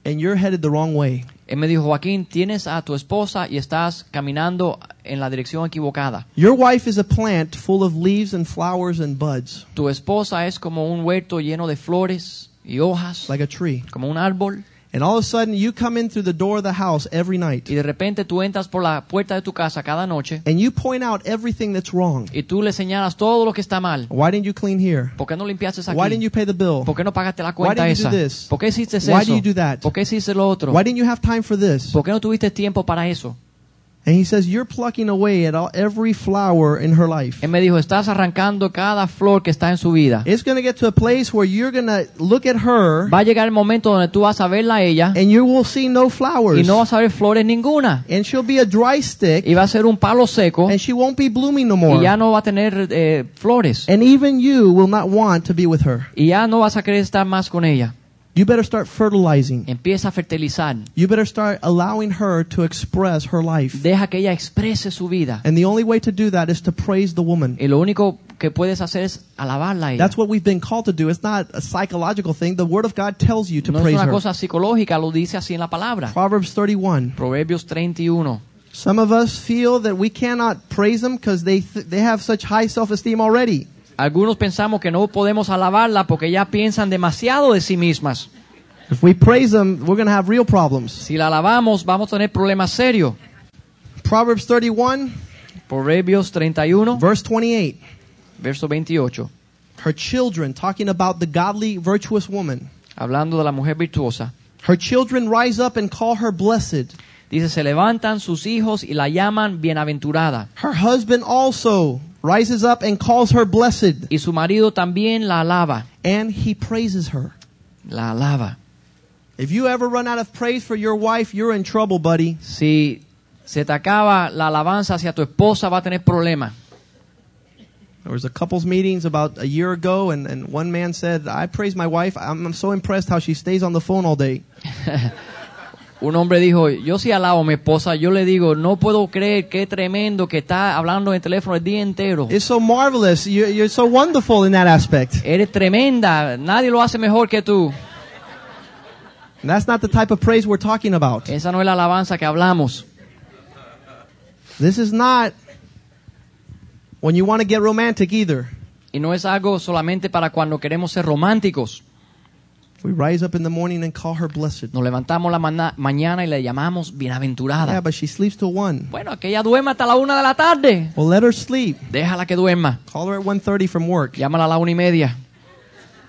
[SPEAKER 2] and you're headed the wrong way.
[SPEAKER 3] Él me dijo, Joaquín, tienes a tu esposa y estás caminando en la dirección equivocada.
[SPEAKER 2] Your wife is a plant full of leaves and flowers and buds,
[SPEAKER 3] Tu esposa es como un huerto lleno de flores y hojas,
[SPEAKER 2] like a tree.
[SPEAKER 3] como un árbol.
[SPEAKER 2] And all of a sudden, you come in through the door of the house every night
[SPEAKER 3] y de repente tú entras por la puerta de tu casa cada noche
[SPEAKER 2] and you point out everything that's wrong.
[SPEAKER 3] y tú le señalas todo lo que está mal.
[SPEAKER 2] Why didn't you clean here?
[SPEAKER 3] ¿Por qué no limpiaste
[SPEAKER 2] Why didn't you pay the bill?
[SPEAKER 3] ¿Por qué no pagaste la
[SPEAKER 2] Why
[SPEAKER 3] cuenta
[SPEAKER 2] did you do this?
[SPEAKER 3] ¿Por qué hiciste
[SPEAKER 2] Why
[SPEAKER 3] eso?
[SPEAKER 2] do you do that?
[SPEAKER 3] ¿Por qué hiciste lo otro?
[SPEAKER 2] Why didn't you have time for this?
[SPEAKER 3] ¿Por qué no tuviste tiempo para eso?
[SPEAKER 2] And he says, You're plucking away at all, every flower in her life.
[SPEAKER 3] Él me dijo, estás arrancando cada flor que está en su vida.
[SPEAKER 2] It's going to get to a place where you're going to look at her
[SPEAKER 3] Va a llegar el momento donde tú vas a verla a ella
[SPEAKER 2] and you will see no flowers.
[SPEAKER 3] y no vas a ver flores ninguna.
[SPEAKER 2] And she'll be a dry stick
[SPEAKER 3] Y va a ser un palo seco
[SPEAKER 2] and she won't be blooming no more.
[SPEAKER 3] y ya no va a tener eh, flores.
[SPEAKER 2] And even you will not want to be with her.
[SPEAKER 3] Y ya no vas a querer estar más con ella.
[SPEAKER 2] You better start fertilizing.
[SPEAKER 3] Empieza a fertilizar.
[SPEAKER 2] You better start allowing her to express her life.
[SPEAKER 3] Deja que ella exprese su vida.
[SPEAKER 2] And the only way to do that is to praise the woman.
[SPEAKER 3] Y lo único que puedes hacer es alabarla a ella.
[SPEAKER 2] That's what we've been called to do. It's not a psychological thing. The Word of God tells you to
[SPEAKER 3] No es
[SPEAKER 2] praise
[SPEAKER 3] una
[SPEAKER 2] her.
[SPEAKER 3] cosa psicológica, lo dice así en la palabra.
[SPEAKER 2] Proverbs 31.
[SPEAKER 3] Proverbios 31.
[SPEAKER 2] Some of us feel that we cannot praise them because they, th- they have such high self-esteem already.
[SPEAKER 3] Algunos pensamos que no podemos alabarla porque ya piensan demasiado de sí mismas.
[SPEAKER 2] If we praise them, we're going to have real problems.
[SPEAKER 3] Si la alabamos, vamos a tener problemas serios.
[SPEAKER 2] Proverbs 31,
[SPEAKER 3] Proverbios 31,
[SPEAKER 2] verse 28.
[SPEAKER 3] verso 28.
[SPEAKER 2] Her children, talking about the godly, virtuous woman.
[SPEAKER 3] Hablando de la mujer virtuosa.
[SPEAKER 2] Her children rise up and call her blessed.
[SPEAKER 3] Dice, se levantan sus hijos y la llaman bienaventurada.
[SPEAKER 2] Her husband also rises up and calls her blessed.
[SPEAKER 3] Y su marido también la alaba.
[SPEAKER 2] And he praises her.
[SPEAKER 3] La alaba.
[SPEAKER 2] If you ever run out of praise for your wife, you're in trouble, buddy.
[SPEAKER 3] Si se te acaba la alabanza hacia tu esposa, va a tener problemas.
[SPEAKER 2] There was a couples meetings about a year ago, and, and one man said, I praise my wife. I'm, I'm so impressed how she stays on the phone all day.
[SPEAKER 3] Un hombre dijo, yo sí alabo a mi esposa, yo le digo, no puedo creer qué tremendo que está hablando en el teléfono el día entero.
[SPEAKER 2] It's so marvelous. You, you're so wonderful in that aspect.
[SPEAKER 3] Eres tremenda, nadie lo hace mejor que tú.
[SPEAKER 2] And that's not the type of praise we're talking about.
[SPEAKER 3] Esa no es la alabanza que hablamos.
[SPEAKER 2] This is not when you want to get romantic either.
[SPEAKER 3] Y no es algo solamente para cuando queremos ser románticos.
[SPEAKER 2] We rise up in the morning and call her blessed.
[SPEAKER 3] Nos levantamos la mañana y le llamamos bienaventurada.
[SPEAKER 2] Yeah, but she sleeps till 1.
[SPEAKER 3] Bueno, que ella duerma hasta la una de la tarde.
[SPEAKER 2] Well, let her sleep.
[SPEAKER 3] Déjala que duerma.
[SPEAKER 2] Call her at 1.30 from work.
[SPEAKER 3] Llámala a la una y media.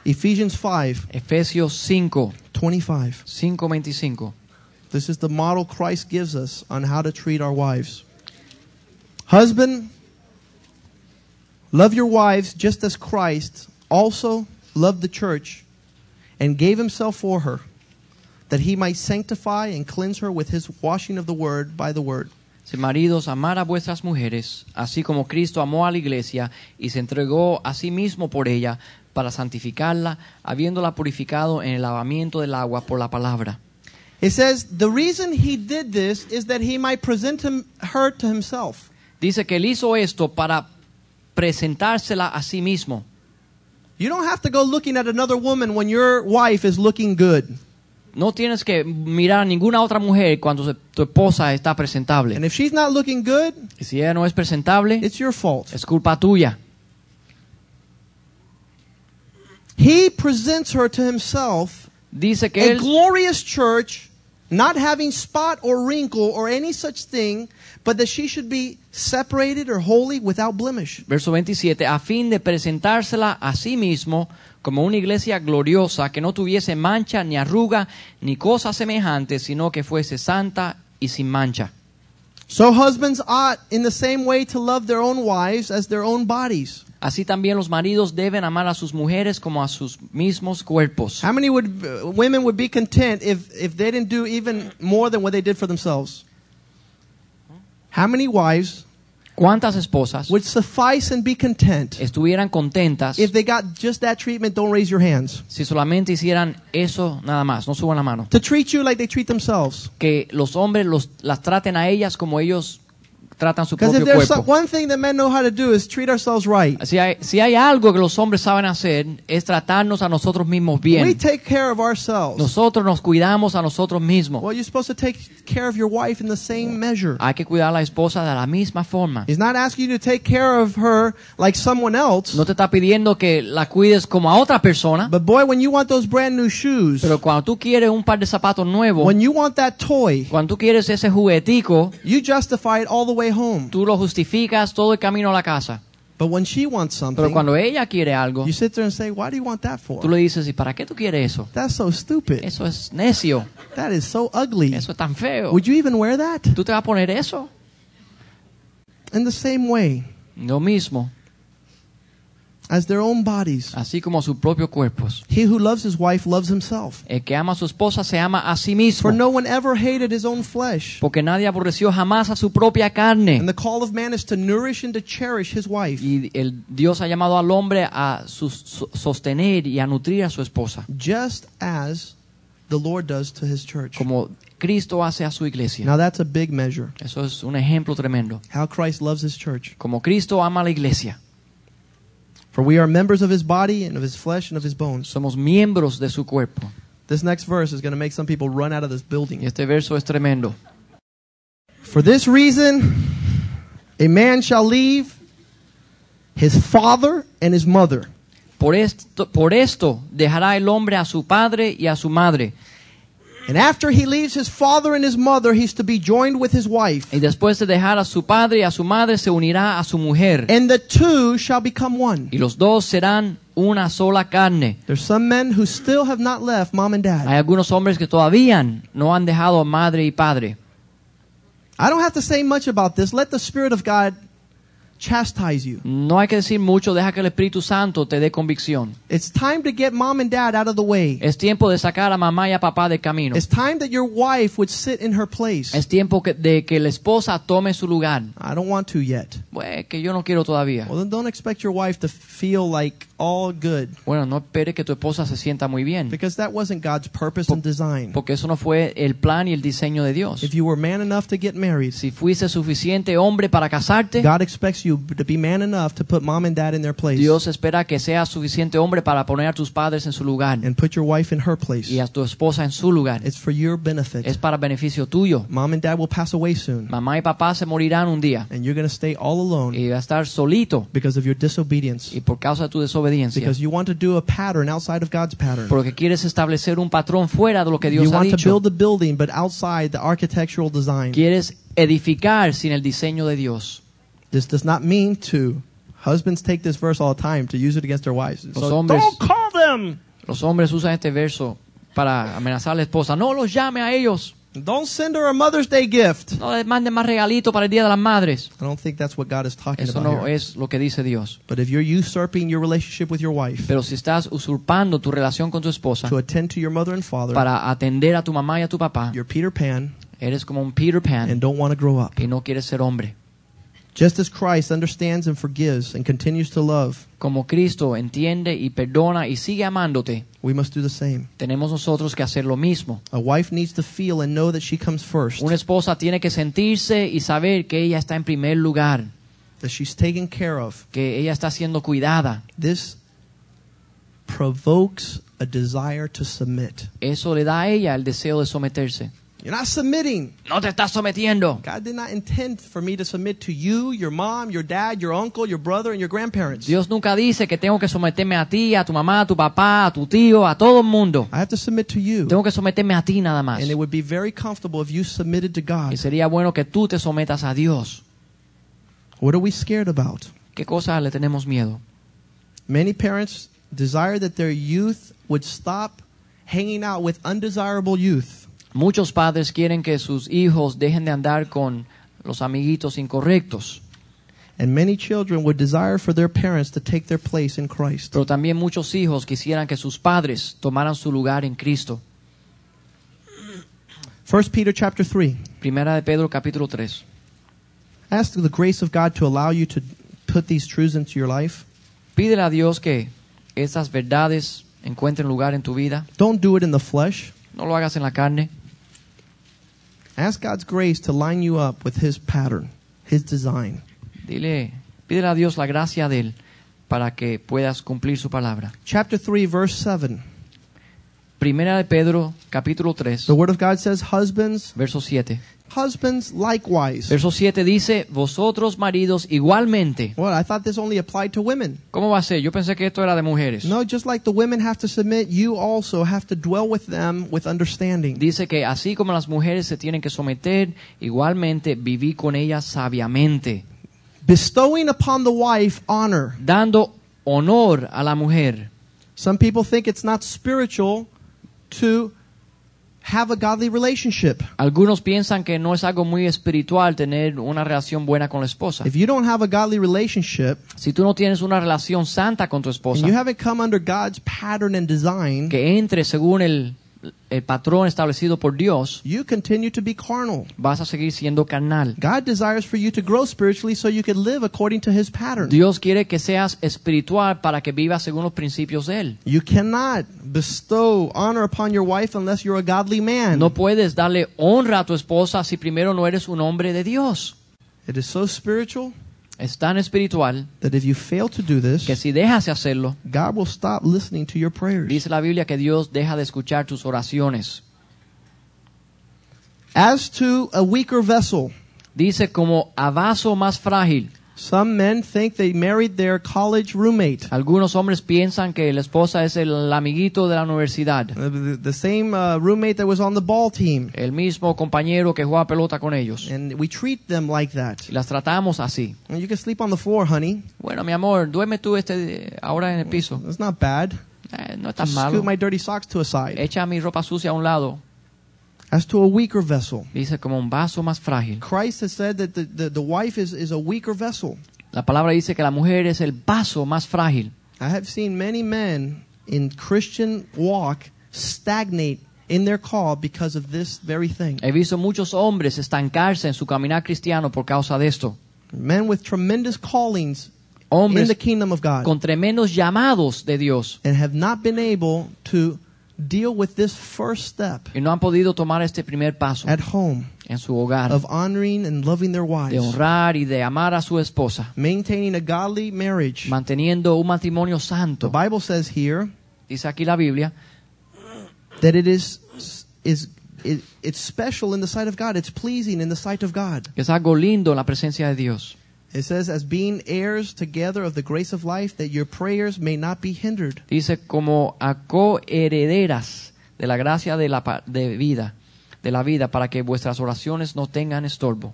[SPEAKER 2] Ephesians 5,
[SPEAKER 3] Efesios 5,
[SPEAKER 2] 25.
[SPEAKER 3] 5, 25.
[SPEAKER 2] This is the model Christ gives us on how to treat our wives. Husband, love your wives just as Christ also loved the church and gave himself for her, that he might sanctify and cleanse her with his washing of the word by the word.
[SPEAKER 3] Si maridos, amar a vuestras mujeres, así como Cristo amó a la iglesia y se entregó a sí mismo por ella, para santificarla, habiéndola purificado en el lavamiento del agua por la palabra.
[SPEAKER 2] It says the reason he did this is that he might present him, her to himself.
[SPEAKER 3] Dice que él hizo esto para presentársela a sí mismo.
[SPEAKER 2] You don't have to go looking at another woman when your wife is looking good.
[SPEAKER 3] No tienes que mirar a ninguna otra mujer cuando se- tu esposa está presentable.
[SPEAKER 2] And if she's not looking good,
[SPEAKER 3] Y si ella no es presentable,
[SPEAKER 2] it's your fault.
[SPEAKER 3] es culpa tuya.
[SPEAKER 2] He presents her to himself,
[SPEAKER 3] Dice que
[SPEAKER 2] a
[SPEAKER 3] él
[SPEAKER 2] glorious church, not having spot or wrinkle or any such thing, but that she should be separated or holy without blemish.
[SPEAKER 3] Verso 27, a fin de presentársela a sí mismo como una iglesia gloriosa que no tuviese mancha ni arruga ni cosa semejante, sino que fuese santa y sin mancha.
[SPEAKER 2] So husbands ought in the same way to love their own wives as their own bodies.
[SPEAKER 3] Así también los maridos deben amar a sus mujeres como a sus mismos cuerpos.
[SPEAKER 2] How many would women would be content if if they didn't do even more than what they did for themselves? How many wives
[SPEAKER 3] ¿Cuántas esposas
[SPEAKER 2] would suffice and be content
[SPEAKER 3] estuvieran contentas
[SPEAKER 2] if they got just that treatment? Don't raise your hands.
[SPEAKER 3] si solamente hicieran eso nada más? No suban la mano.
[SPEAKER 2] To treat you like they treat themselves.
[SPEAKER 3] Que los hombres los, las traten a ellas como ellos tratan su
[SPEAKER 2] Because if
[SPEAKER 3] propio
[SPEAKER 2] one thing that men know how to do is treat ourselves right.
[SPEAKER 3] Si hay, si hay algo que los hombres saben hacer, es tratarnos a nosotros mismos
[SPEAKER 2] We
[SPEAKER 3] bien.
[SPEAKER 2] take care of ourselves.
[SPEAKER 3] Nosotros nos cuidamos a nosotros mismos.
[SPEAKER 2] Well, you're supposed to take care of your wife in the same measure.
[SPEAKER 3] Hay que cuidar a la esposa de la misma forma.
[SPEAKER 2] He's not asking you to take care of her like someone else.
[SPEAKER 3] No te está pidiendo que la cuides como a otra persona,
[SPEAKER 2] But boy, when you want those brand new shoes,
[SPEAKER 3] pero cuando tú quieres un par de zapatos nuevos,
[SPEAKER 2] when you want that toy,
[SPEAKER 3] cuando tú quieres ese juguetico,
[SPEAKER 2] you justify it all the way home.
[SPEAKER 3] tú lo justificas todo el camino a la casa.
[SPEAKER 2] But when she wants
[SPEAKER 3] Pero
[SPEAKER 2] something,
[SPEAKER 3] cuando ella quiere algo,
[SPEAKER 2] you sit there and say, "Why do you want that for?"
[SPEAKER 3] tú le dices, ¿y para qué tú quieres eso?
[SPEAKER 2] That's so stupid.
[SPEAKER 3] Eso es necio,
[SPEAKER 2] That is so ugly.
[SPEAKER 3] eso es tan feo.
[SPEAKER 2] Would you even wear that?
[SPEAKER 3] ¿Tú te vas a poner eso?
[SPEAKER 2] In the same way
[SPEAKER 3] Lo mismo,
[SPEAKER 2] as their own bodies.
[SPEAKER 3] así como sus propios cuerpos.
[SPEAKER 2] He who loves his wife loves himself.
[SPEAKER 3] El que ama a su esposa se ama a sí mismo.
[SPEAKER 2] For no one ever hated his own flesh.
[SPEAKER 3] Porque nadie aborreció jamás a su propia carne.
[SPEAKER 2] And the call of man is to nourish and to cherish his wife,
[SPEAKER 3] Y el Dios ha llamado al hombre a sostener y a nutrir a su esposa,
[SPEAKER 2] just as the Lord does to his church.
[SPEAKER 3] como Cristo hace a su iglesia.
[SPEAKER 2] Now that's a big measure.
[SPEAKER 3] Eso es un ejemplo tremendo.
[SPEAKER 2] How Christ loves his church.
[SPEAKER 3] Como Cristo ama a la iglesia,
[SPEAKER 2] For we are members of his body and of his flesh and of his bones.
[SPEAKER 3] somos miembros de su cuerpo.
[SPEAKER 2] This next verse is going to make some people run out of this
[SPEAKER 3] Y
[SPEAKER 2] building.
[SPEAKER 3] este verso es tremendo.
[SPEAKER 2] For this reason, a man shall leave his father and his mother,
[SPEAKER 3] Por esto, por esto dejará el hombre a su padre y a su madre.
[SPEAKER 2] And after he leaves his father and his mother, he's to be joined with his wife,
[SPEAKER 3] Y después de dejar a su padre y a su madre, se unirá a su mujer.
[SPEAKER 2] and the two shall become one.
[SPEAKER 3] Y los dos serán una sola carne.
[SPEAKER 2] There's some men who still have not left mom and dad.
[SPEAKER 3] Hay algunos hombres que todavía no han dejado a madre y padre.
[SPEAKER 2] I don't have to say much about this. Let the Spirit of God chastise you.
[SPEAKER 3] No hay que decir mucho, deja que el Espíritu Santo te dé convicción.
[SPEAKER 2] It's time to get mom and dad out of the way.
[SPEAKER 3] Es tiempo de sacar a mamá y a papá del camino.
[SPEAKER 2] It's time that your wife would sit in her place.
[SPEAKER 3] Es tiempo que- de que la esposa tome su lugar.
[SPEAKER 2] I don't want to yet.
[SPEAKER 3] Pues que yo no quiero todavía.
[SPEAKER 2] Well, then don't expect your wife to feel like all good
[SPEAKER 3] Bueno, no espere que tu esposa se sienta muy bien,
[SPEAKER 2] because that wasn't God's purpose and design.
[SPEAKER 3] porque eso no fue el plan y el diseño de Dios.
[SPEAKER 2] If you were man enough to get married,
[SPEAKER 3] Si fuiste suficiente hombre para casarte,
[SPEAKER 2] God expects you to be man enough to put mom and dad in their place
[SPEAKER 3] Dios espera que seas suficiente hombre para poner a tus padres en su lugar
[SPEAKER 2] and put your wife in her place.
[SPEAKER 3] y a tu esposa en su lugar.
[SPEAKER 2] It's for your benefit.
[SPEAKER 3] Es para beneficio tuyo.
[SPEAKER 2] Mom and dad will pass away soon,
[SPEAKER 3] Mamá y papá se morirán un día
[SPEAKER 2] and you're going to stay all alone
[SPEAKER 3] y va a estar solito
[SPEAKER 2] because of your disobedience.
[SPEAKER 3] y por causa de tu desobediencia.
[SPEAKER 2] Because you want to do a pattern outside of God's pattern.
[SPEAKER 3] Porque quieres establecer un patrón fuera de lo que Dios
[SPEAKER 2] You
[SPEAKER 3] ha
[SPEAKER 2] want to build a building, but outside the architectural design.
[SPEAKER 3] Quieres edificar sin el diseño de Dios.
[SPEAKER 2] This does not mean to. Husbands take this verse all the time to use it against their wives. So,
[SPEAKER 3] hombres-
[SPEAKER 2] don't call them.
[SPEAKER 3] Los hombres usan este verso para amenazar a la esposa. No los llame a ellos.
[SPEAKER 2] Don't send her a Mother's Day gift.
[SPEAKER 3] No les mande más regalito para el Día de las Madres.
[SPEAKER 2] I don't think that's what God is talking
[SPEAKER 3] Eso
[SPEAKER 2] about
[SPEAKER 3] no
[SPEAKER 2] here.
[SPEAKER 3] es lo que dice Dios.
[SPEAKER 2] But if you're usurping your relationship with your wife
[SPEAKER 3] Pero si estás usurpando tu relación con tu esposa
[SPEAKER 2] to attend to your mother and father,
[SPEAKER 3] para atender a tu mamá y a tu papá,
[SPEAKER 2] you're Peter Pan
[SPEAKER 3] eres como un Peter Pan
[SPEAKER 2] and don't want to grow up.
[SPEAKER 3] y no quieres ser hombre.
[SPEAKER 2] Just as Christ understands and forgives and continues to love,
[SPEAKER 3] Como Cristo entiende y perdona y sigue amándote,
[SPEAKER 2] we must do the same.
[SPEAKER 3] tenemos nosotros que hacer lo mismo.
[SPEAKER 2] A wife needs to feel and know that she comes first,
[SPEAKER 3] Una esposa tiene que sentirse y saber que ella está en primer lugar,
[SPEAKER 2] that she's taken care of.
[SPEAKER 3] que ella está siendo cuidada.
[SPEAKER 2] This provokes a desire to submit.
[SPEAKER 3] Eso le da a ella el deseo de someterse.
[SPEAKER 2] You're not submitting.
[SPEAKER 3] No te estás sometiendo.
[SPEAKER 2] God did not intend for me to submit to you, your mom, your dad, your uncle, your brother, and your grandparents.
[SPEAKER 3] Dios nunca dice que tengo que someterme a ti, a tu mamá, a tu papá, a tu tío, a todo el mundo.
[SPEAKER 2] I have to submit to you.
[SPEAKER 3] Tengo que someterme a ti nada más.
[SPEAKER 2] And it would be very comfortable if you submitted to God.
[SPEAKER 3] Y sería bueno que tú te sometas a Dios.
[SPEAKER 2] What are we scared about?
[SPEAKER 3] ¿Qué cosas le tenemos miedo?
[SPEAKER 2] Many parents desire that their youth would stop hanging out with undesirable youth.
[SPEAKER 3] Muchos padres quieren que sus hijos dejen de andar con los amiguitos incorrectos,
[SPEAKER 2] And many children would desire for their parents to take their place in Christ.
[SPEAKER 3] pero también muchos hijos quisieran que sus padres tomaran su lugar en Cristo.
[SPEAKER 2] 1 Peter chapter 3.
[SPEAKER 3] Primera de Pedro capítulo 3.
[SPEAKER 2] Ask the grace of God to allow you to put these truths into your life.
[SPEAKER 3] Pídele a Dios que estas verdades encuentren lugar en tu vida.
[SPEAKER 2] Don't do it in the flesh.
[SPEAKER 3] No lo hagas en la carne.
[SPEAKER 2] Ask God's grace to line you up with His pattern, His design.
[SPEAKER 3] Dile, pídele a Dios la gracia de Él para que puedas cumplir su palabra.
[SPEAKER 2] Chapter 3, verse 7.
[SPEAKER 3] Primera de Pedro, capítulo 3,
[SPEAKER 2] The Word of God says, Husbands,
[SPEAKER 3] verso 7.
[SPEAKER 2] Husbands likewise.
[SPEAKER 3] Verso 7 dice, vosotros maridos igualmente.
[SPEAKER 2] Well, I thought this only applied to women.
[SPEAKER 3] ¿Cómo va a ser? Yo pensé que esto era de mujeres.
[SPEAKER 2] No, just like the women have to submit, you also have to dwell with them with understanding.
[SPEAKER 3] Dice que así como las mujeres se tienen que someter, igualmente viví con ellas sabiamente,
[SPEAKER 2] Bestowing upon the wife honor.
[SPEAKER 3] dando honor a la mujer.
[SPEAKER 2] Some people think it's not spiritual to have a godly relationship.
[SPEAKER 3] Algunos piensan que no es algo muy espiritual tener una relación buena con la esposa.
[SPEAKER 2] If you don't have a godly relationship
[SPEAKER 3] Si tú no tienes una relación santa con tu
[SPEAKER 2] and
[SPEAKER 3] esposa,
[SPEAKER 2] you haven't come under God's pattern and design,
[SPEAKER 3] que entre según el, el patrón establecido por Dios,
[SPEAKER 2] you continue to be carnal.
[SPEAKER 3] vas a seguir siendo carnal.
[SPEAKER 2] God desires for you to grow spiritually so you can live according to his pattern.
[SPEAKER 3] Dios quiere que seas espiritual para que vivas según los principios de Él.
[SPEAKER 2] You cannot bestow honor upon your wife unless you're a godly man.
[SPEAKER 3] No puedes darle honra a tu esposa si primero no eres un hombre de Dios.
[SPEAKER 2] It is so spiritual
[SPEAKER 3] Es tan espiritual
[SPEAKER 2] that if you fail to do this,
[SPEAKER 3] que si dejas de hacerlo,
[SPEAKER 2] God will stop listening to your prayers.
[SPEAKER 3] dice la Biblia que Dios deja de escuchar tus oraciones.
[SPEAKER 2] As to a weaker vessel,
[SPEAKER 3] Dice como a vaso más frágil.
[SPEAKER 2] Some men think they married their college roommate.
[SPEAKER 3] Algunos hombres piensan que la esposa es el amiguito de la universidad,
[SPEAKER 2] Uh, The, the same uh, roommate that was on the ball team.
[SPEAKER 3] el mismo compañero que juega pelota con ellos.
[SPEAKER 2] And we treat them like that.
[SPEAKER 3] Y las tratamos así.
[SPEAKER 2] And you can sleep on the floor, honey.
[SPEAKER 3] Bueno, mi amor, duerme tú este ahora en el piso.
[SPEAKER 2] It's not bad.
[SPEAKER 3] Eh, no es tan
[SPEAKER 2] Just
[SPEAKER 3] malo.
[SPEAKER 2] scoot my dirty socks to a side.
[SPEAKER 3] Echa mi ropa sucia a un lado.
[SPEAKER 2] As to a weaker vessel,
[SPEAKER 3] Dice como un vaso más frágil.
[SPEAKER 2] Christ has said that the, the, the wife is, is a weaker vessel.
[SPEAKER 3] La palabra dice que la mujer es el vaso más frágil.
[SPEAKER 2] I have seen many men in Christian walk stagnate in their call because of this very thing.
[SPEAKER 3] He visto muchos hombres estancarse en su caminar cristiano por causa de esto.
[SPEAKER 2] Men with tremendous callings in
[SPEAKER 3] Hombres
[SPEAKER 2] the kingdom of God
[SPEAKER 3] con tremendos llamados de Dios
[SPEAKER 2] and have not been able to deal with this first step
[SPEAKER 3] y no han podido tomar este primer paso
[SPEAKER 2] at home
[SPEAKER 3] en su hogar
[SPEAKER 2] of honoring and loving their
[SPEAKER 3] de
[SPEAKER 2] wives,
[SPEAKER 3] honrar y de amar a su esposa,
[SPEAKER 2] maintaining a godly marriage.
[SPEAKER 3] manteniendo un matrimonio
[SPEAKER 2] The
[SPEAKER 3] santo.
[SPEAKER 2] Bible says here
[SPEAKER 3] Dice aquí la Biblia
[SPEAKER 2] that it is is it, it's special in the sight of God. It's pleasing in the sight of God.
[SPEAKER 3] que es algo lindo en la presencia de Dios.
[SPEAKER 2] It says, as being heirs together of the grace of life, that your prayers may not be hindered.
[SPEAKER 3] Dice como a coherederas de la gracia de la de vida, de la vida para que vuestras oraciones no tengan estorbo.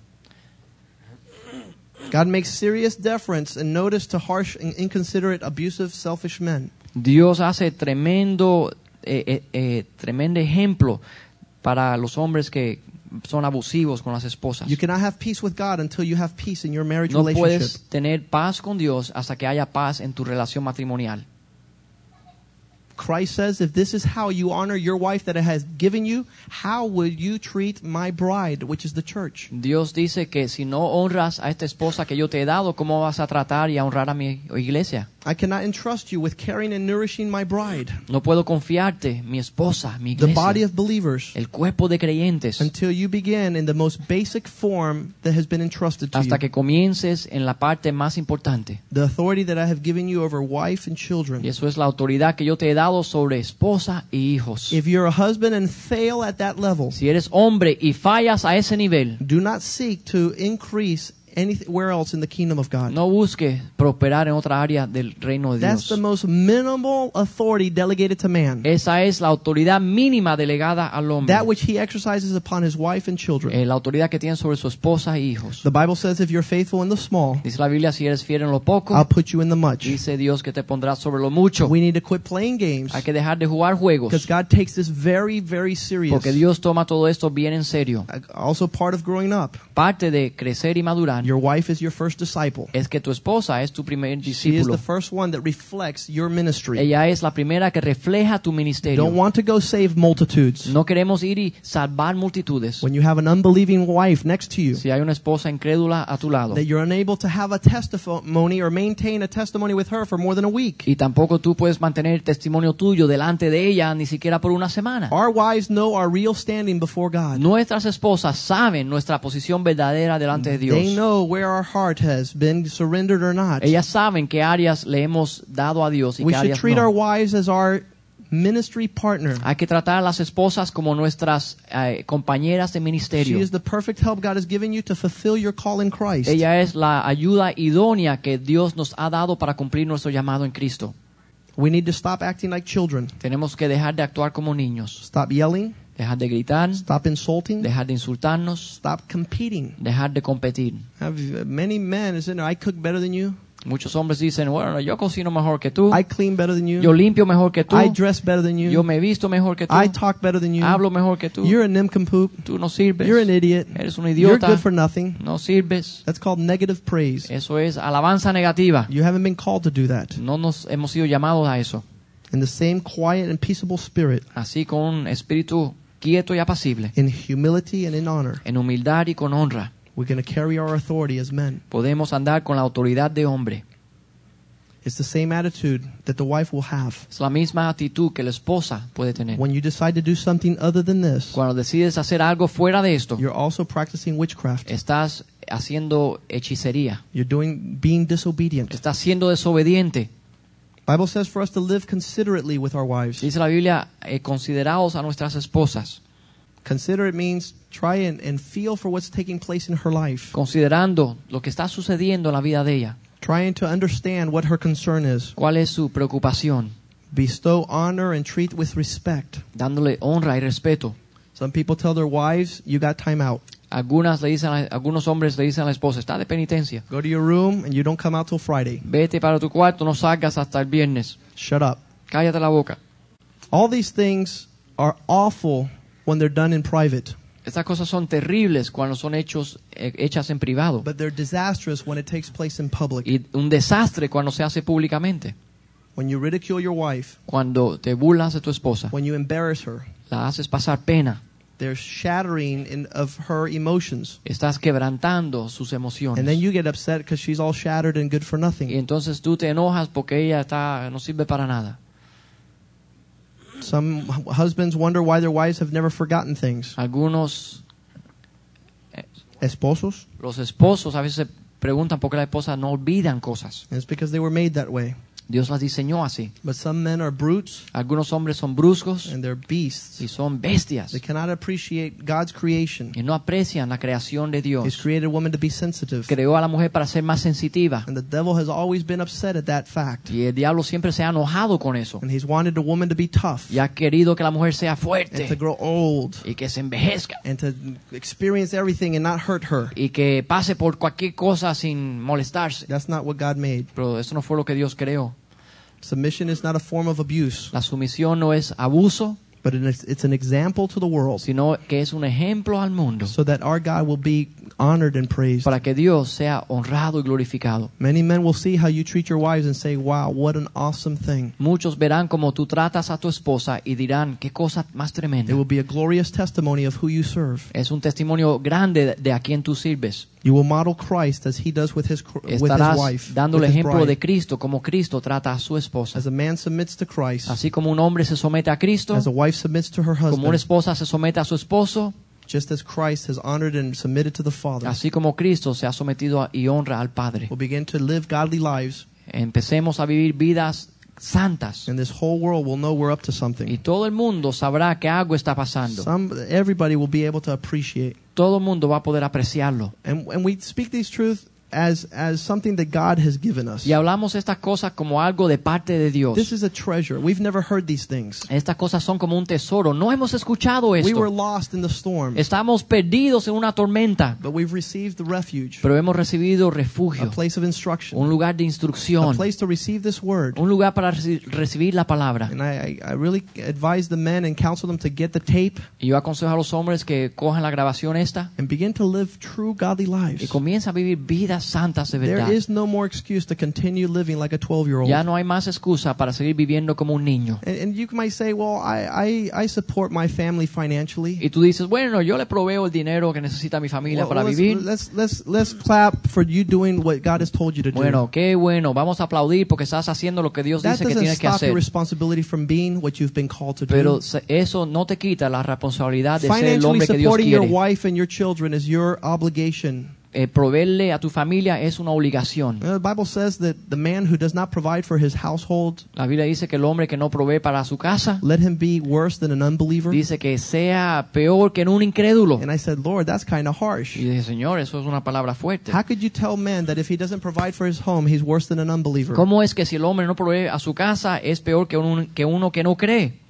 [SPEAKER 2] God makes serious deference and notice to harsh and inconsiderate, abusive, selfish men.
[SPEAKER 3] Dios hace tremendo eh, eh, eh, tremendo ejemplo para los hombres que son abusivos con las esposas.
[SPEAKER 2] You cannot have peace with God until you have peace in your marriage
[SPEAKER 3] No
[SPEAKER 2] relationship.
[SPEAKER 3] puedes tener paz con Dios hasta que haya paz en tu relación matrimonial.
[SPEAKER 2] Christ says, if this is how you honor your wife that it has given you, how will you treat my bride, which is the church?
[SPEAKER 3] Dios dice que si no honras a esta esposa que yo te he dado, ¿cómo vas a tratar y a honrar a mi iglesia?
[SPEAKER 2] I cannot entrust you with caring and nourishing my bride,
[SPEAKER 3] No puedo confiarte, mi esposa, mi
[SPEAKER 2] the body of believers,
[SPEAKER 3] el cuerpo de creyentes,
[SPEAKER 2] until you begin in the most basic form that has been entrusted to
[SPEAKER 3] hasta
[SPEAKER 2] you.
[SPEAKER 3] que comiences en la parte más importante.
[SPEAKER 2] The authority that I have given you over wife and children.
[SPEAKER 3] Y eso es la autoridad que yo te he dado sobre esposa y hijos.
[SPEAKER 2] If you're a husband and fail at that level,
[SPEAKER 3] Si eres hombre y fallas a ese nivel,
[SPEAKER 2] do not seek to increase anywhere else in the kingdom of God.
[SPEAKER 3] no busques prosperar en otra área del reino de
[SPEAKER 2] That's the
[SPEAKER 3] Dios.
[SPEAKER 2] most minimal authority delegated to man.
[SPEAKER 3] Esa es la autoridad mínima delegada al hombre.
[SPEAKER 2] That which he exercises upon his wife and children.
[SPEAKER 3] Eh, la autoridad que tiene sobre su esposa y hijos.
[SPEAKER 2] The Bible says if you're faithful in the small,
[SPEAKER 3] Dice la Biblia, si eres fiel en lo poco,
[SPEAKER 2] I'll put you in the much.
[SPEAKER 3] dice Dios que te pondrá sobre lo mucho.
[SPEAKER 2] We need to quit playing games
[SPEAKER 3] Hay que dejar de jugar juegos,
[SPEAKER 2] because God takes this very, very serious.
[SPEAKER 3] porque Dios toma todo esto bien en serio.
[SPEAKER 2] Also part of growing up.
[SPEAKER 3] Parte de crecer y madurar
[SPEAKER 2] Your wife is your first disciple.
[SPEAKER 3] es que tu esposa es tu primer
[SPEAKER 2] She is
[SPEAKER 3] discípulo.
[SPEAKER 2] the first one that reflects your ministry.
[SPEAKER 3] Ella es la primera que refleja tu
[SPEAKER 2] Don't
[SPEAKER 3] ministerio.
[SPEAKER 2] want to go save multitudes.
[SPEAKER 3] No queremos ir y salvar multitudes.
[SPEAKER 2] When you have an unbelieving wife next to you,
[SPEAKER 3] Si hay una esposa incrédula a tu lado
[SPEAKER 2] that you're unable to have a testimony or maintain a testimony with her for more than a week.
[SPEAKER 3] y tampoco tú puedes mantener testimonio tuyo delante de ella ni siquiera por una semana.
[SPEAKER 2] Our wives know our real standing before God.
[SPEAKER 3] Nuestras esposas saben nuestra posición verdadera delante de
[SPEAKER 2] They
[SPEAKER 3] Dios.
[SPEAKER 2] know know where our heart has been surrendered or not.
[SPEAKER 3] Ellas saben qué áreas le hemos dado a Dios y
[SPEAKER 2] We
[SPEAKER 3] qué
[SPEAKER 2] should
[SPEAKER 3] áreas
[SPEAKER 2] treat our
[SPEAKER 3] no.
[SPEAKER 2] wives as our ministry partner.
[SPEAKER 3] Hay que tratar a las esposas como nuestras eh, compañeras de
[SPEAKER 2] She
[SPEAKER 3] ministerio.
[SPEAKER 2] is the perfect help God has given you to fulfill your call in Christ.
[SPEAKER 3] Ella es la ayuda idónea que Dios nos ha dado para cumplir nuestro llamado en Cristo.
[SPEAKER 2] We need to stop acting like children.
[SPEAKER 3] Tenemos que dejar de actuar como niños,
[SPEAKER 2] Stop yelling.
[SPEAKER 3] Dejar de gritar,
[SPEAKER 2] Stop insulting.
[SPEAKER 3] dejar de insultarnos,
[SPEAKER 2] Stop competing.
[SPEAKER 3] dejar de competir.
[SPEAKER 2] Have many men "No, I cook better than you.
[SPEAKER 3] Muchos hombres dicen, bueno, yo cocino mejor que tú,
[SPEAKER 2] I clean better than you.
[SPEAKER 3] yo limpio mejor que tú,
[SPEAKER 2] I dress better than you.
[SPEAKER 3] yo me visto mejor que tú,
[SPEAKER 2] I talk better than you.
[SPEAKER 3] hablo mejor que tú,
[SPEAKER 2] You're a nincompoop.
[SPEAKER 3] tú no sirves,
[SPEAKER 2] You're an idiot.
[SPEAKER 3] eres un
[SPEAKER 2] You're
[SPEAKER 3] idiota,
[SPEAKER 2] good for nothing.
[SPEAKER 3] no sirves.
[SPEAKER 2] That's called negative praise.
[SPEAKER 3] Eso es alabanza negativa.
[SPEAKER 2] You haven't been called to do that.
[SPEAKER 3] No nos hemos sido llamados a eso.
[SPEAKER 2] In the same quiet and peaceable spirit,
[SPEAKER 3] Así con un espíritu quieto y apacible,
[SPEAKER 2] in humility and in honor,
[SPEAKER 3] en humildad y con honra,
[SPEAKER 2] we're going to carry our authority as men.
[SPEAKER 3] podemos andar con la autoridad de hombre.
[SPEAKER 2] It's the same attitude that the wife will have.
[SPEAKER 3] Es la misma actitud que la esposa puede tener.
[SPEAKER 2] When you decide to do something other than this,
[SPEAKER 3] Cuando decides hacer algo fuera de esto,
[SPEAKER 2] you're also practicing witchcraft.
[SPEAKER 3] estás haciendo hechicería,
[SPEAKER 2] You're doing being disobedient.
[SPEAKER 3] estás siendo desobediente.
[SPEAKER 2] Bible says for us to live considerately with our wives.
[SPEAKER 3] Dice la Biblia, eh, consideraos a nuestras esposas,
[SPEAKER 2] Considerate means try and, and feel for what's taking place in her life.
[SPEAKER 3] considerando lo que está sucediendo en la vida de ella.
[SPEAKER 2] Trying to understand what her concern is.
[SPEAKER 3] ¿Cuál es su preocupación?
[SPEAKER 2] Bestow honor and treat with respect.
[SPEAKER 3] Dándole honra y respeto.
[SPEAKER 2] Some people tell their wives, you got time out.
[SPEAKER 3] Algunas le dicen, algunos hombres le dicen a la esposa, está de penitencia.
[SPEAKER 2] Go to your room and you don't come out till Friday.
[SPEAKER 3] Vete para tu cuarto, no salgas hasta el viernes.
[SPEAKER 2] Shut up.
[SPEAKER 3] Cállate la boca.
[SPEAKER 2] All these things are awful when they're done in private,
[SPEAKER 3] Estas cosas son terribles cuando son hechos, eh, hechas en privado.
[SPEAKER 2] but they're disastrous when it takes place in public.
[SPEAKER 3] Y un desastre cuando se hace públicamente.
[SPEAKER 2] When you ridicule your wife,
[SPEAKER 3] Cuando te burlas de tu esposa,
[SPEAKER 2] when you embarrass her,
[SPEAKER 3] la haces pasar pena.
[SPEAKER 2] There's shattering in, of her emotions.
[SPEAKER 3] Estás quebrantando sus emociones.
[SPEAKER 2] And then you get upset because she's all shattered and good for
[SPEAKER 3] Y
[SPEAKER 2] nothing.
[SPEAKER 3] entonces tú te enojas porque ella está, no sirve para nada.
[SPEAKER 2] Some husbands wonder why their wives have never forgotten things.
[SPEAKER 3] Algunos, eh,
[SPEAKER 2] Esposos?
[SPEAKER 3] los esposos a veces preguntan por qué las esposas no olvidan cosas.
[SPEAKER 2] It's because they were made that way.
[SPEAKER 3] Dios las diseñó así.
[SPEAKER 2] But some men are brutes
[SPEAKER 3] Algunos hombres son bruscos
[SPEAKER 2] and they're beasts.
[SPEAKER 3] y son bestias
[SPEAKER 2] They cannot appreciate God's creation.
[SPEAKER 3] y no aprecian la creación de
[SPEAKER 2] He's
[SPEAKER 3] Dios.
[SPEAKER 2] created woman to be sensitive.
[SPEAKER 3] Creó a la mujer para ser más sensitiva
[SPEAKER 2] And the devil has always been upset at that fact.
[SPEAKER 3] y el diablo siempre se ha enojado con eso
[SPEAKER 2] And he's wanted the woman to be tough
[SPEAKER 3] y ha querido que la mujer sea
[SPEAKER 2] and to
[SPEAKER 3] fuerte
[SPEAKER 2] grow old
[SPEAKER 3] y que se envejezca
[SPEAKER 2] and to experience everything and not hurt her.
[SPEAKER 3] y que pase por cualquier cosa sin molestarse.
[SPEAKER 2] That's not what God made.
[SPEAKER 3] Pero eso no fue lo que Dios creó.
[SPEAKER 2] Submission is not a form of abuse,
[SPEAKER 3] La sumisión no es abuso,
[SPEAKER 2] but it's an example to the world
[SPEAKER 3] sino que es un ejemplo al mundo
[SPEAKER 2] so that our God will be honored and praised.
[SPEAKER 3] para que Dios sea honrado y glorificado.
[SPEAKER 2] Many men will see how you treat your wives and say, wow, what an awesome thing.
[SPEAKER 3] Muchos verán cómo tú tratas a tu esposa y dirán, qué cosa más tremenda.
[SPEAKER 2] It will be a glorious testimony of who you serve.
[SPEAKER 3] Es un testimonio grande de- de a quien tú sirves.
[SPEAKER 2] You will model Christ as he does with his, with his wife,
[SPEAKER 3] dando el ejemplo de Cristo como Cristo trata a su esposa.
[SPEAKER 2] As a man submits to Christ,
[SPEAKER 3] Así como un hombre se somete a Cristo,
[SPEAKER 2] as a wife submits to her
[SPEAKER 3] como una
[SPEAKER 2] husband,
[SPEAKER 3] esposa se somete a su esposo,
[SPEAKER 2] just as Christ has honored and submitted to the Father,
[SPEAKER 3] así como Cristo se ha sometido a- y honra al Padre.
[SPEAKER 2] begin to live godly lives,
[SPEAKER 3] Empecemos a vivir vidas santas
[SPEAKER 2] and this whole world will know we're up to
[SPEAKER 3] y
[SPEAKER 2] something.
[SPEAKER 3] todo el mundo sabrá que algo está pasando.
[SPEAKER 2] Some, everybody will be able to appreciate.
[SPEAKER 3] Todo el mundo va a poder apreciarlo.
[SPEAKER 2] And, and we speak these truths as, as something that God has given us.
[SPEAKER 3] Y hablamos estas cosas como algo de parte de Dios.
[SPEAKER 2] This is a treasure. We've never heard these things.
[SPEAKER 3] Estas cosas son como un tesoro. No hemos escuchado
[SPEAKER 2] We were
[SPEAKER 3] esto.
[SPEAKER 2] lost in the storm,
[SPEAKER 3] Estamos perdidos en una tormenta,
[SPEAKER 2] but we've received the refuge,
[SPEAKER 3] pero hemos recibido
[SPEAKER 2] a
[SPEAKER 3] refugio,
[SPEAKER 2] place of instruction,
[SPEAKER 3] un lugar de
[SPEAKER 2] a
[SPEAKER 3] instrucción,
[SPEAKER 2] place to receive this word.
[SPEAKER 3] un lugar para reci- recibir la palabra.
[SPEAKER 2] And I, I really advise the men and counsel them to get the tape
[SPEAKER 3] Y yo aconsejo a los hombres que cojan la grabación esta
[SPEAKER 2] and begin to live true godly
[SPEAKER 3] y
[SPEAKER 2] lives.
[SPEAKER 3] comiencen a vivir vidas santas de
[SPEAKER 2] There is no more excuse to continue living like a 12 year old.
[SPEAKER 3] Ya no hay más excusa para seguir viviendo como un niño.
[SPEAKER 2] And, and you might say, well, I, I, I support my family financially.
[SPEAKER 3] Y tú dices, bueno, yo le proveo el dinero que necesita mi familia
[SPEAKER 2] Well,
[SPEAKER 3] para
[SPEAKER 2] let's,
[SPEAKER 3] vivir.
[SPEAKER 2] let's, let's, let's clap for you doing what God has told you to do.
[SPEAKER 3] Bueno, qué bueno, vamos a aplaudir porque estás haciendo lo que Dios
[SPEAKER 2] that
[SPEAKER 3] dice que tienes que
[SPEAKER 2] your
[SPEAKER 3] hacer.
[SPEAKER 2] responsibility from being what you've been called to
[SPEAKER 3] Pero
[SPEAKER 2] do.
[SPEAKER 3] eso no te quita la responsabilidad de ser el
[SPEAKER 2] Financially
[SPEAKER 3] hombre que Dios
[SPEAKER 2] supporting your
[SPEAKER 3] quiere.
[SPEAKER 2] wife and your children is your obligation
[SPEAKER 3] eh, proveerle a tu familia es una obligación.
[SPEAKER 2] The Bible says that the man who does not provide for his household,
[SPEAKER 3] La Biblia dice que el hombre que no provee para su casa,
[SPEAKER 2] let him be worse than an unbeliever.
[SPEAKER 3] dice que sea peor que un incrédulo.
[SPEAKER 2] And I said, Lord, that's kind of harsh.
[SPEAKER 3] Y dije, Señor, eso es una palabra fuerte.
[SPEAKER 2] How could you tell that if he doesn't provide for his home, he's worse than an unbeliever?
[SPEAKER 3] ¿Cómo es que si el hombre no provee a su casa es peor que, un- que uno que no cree?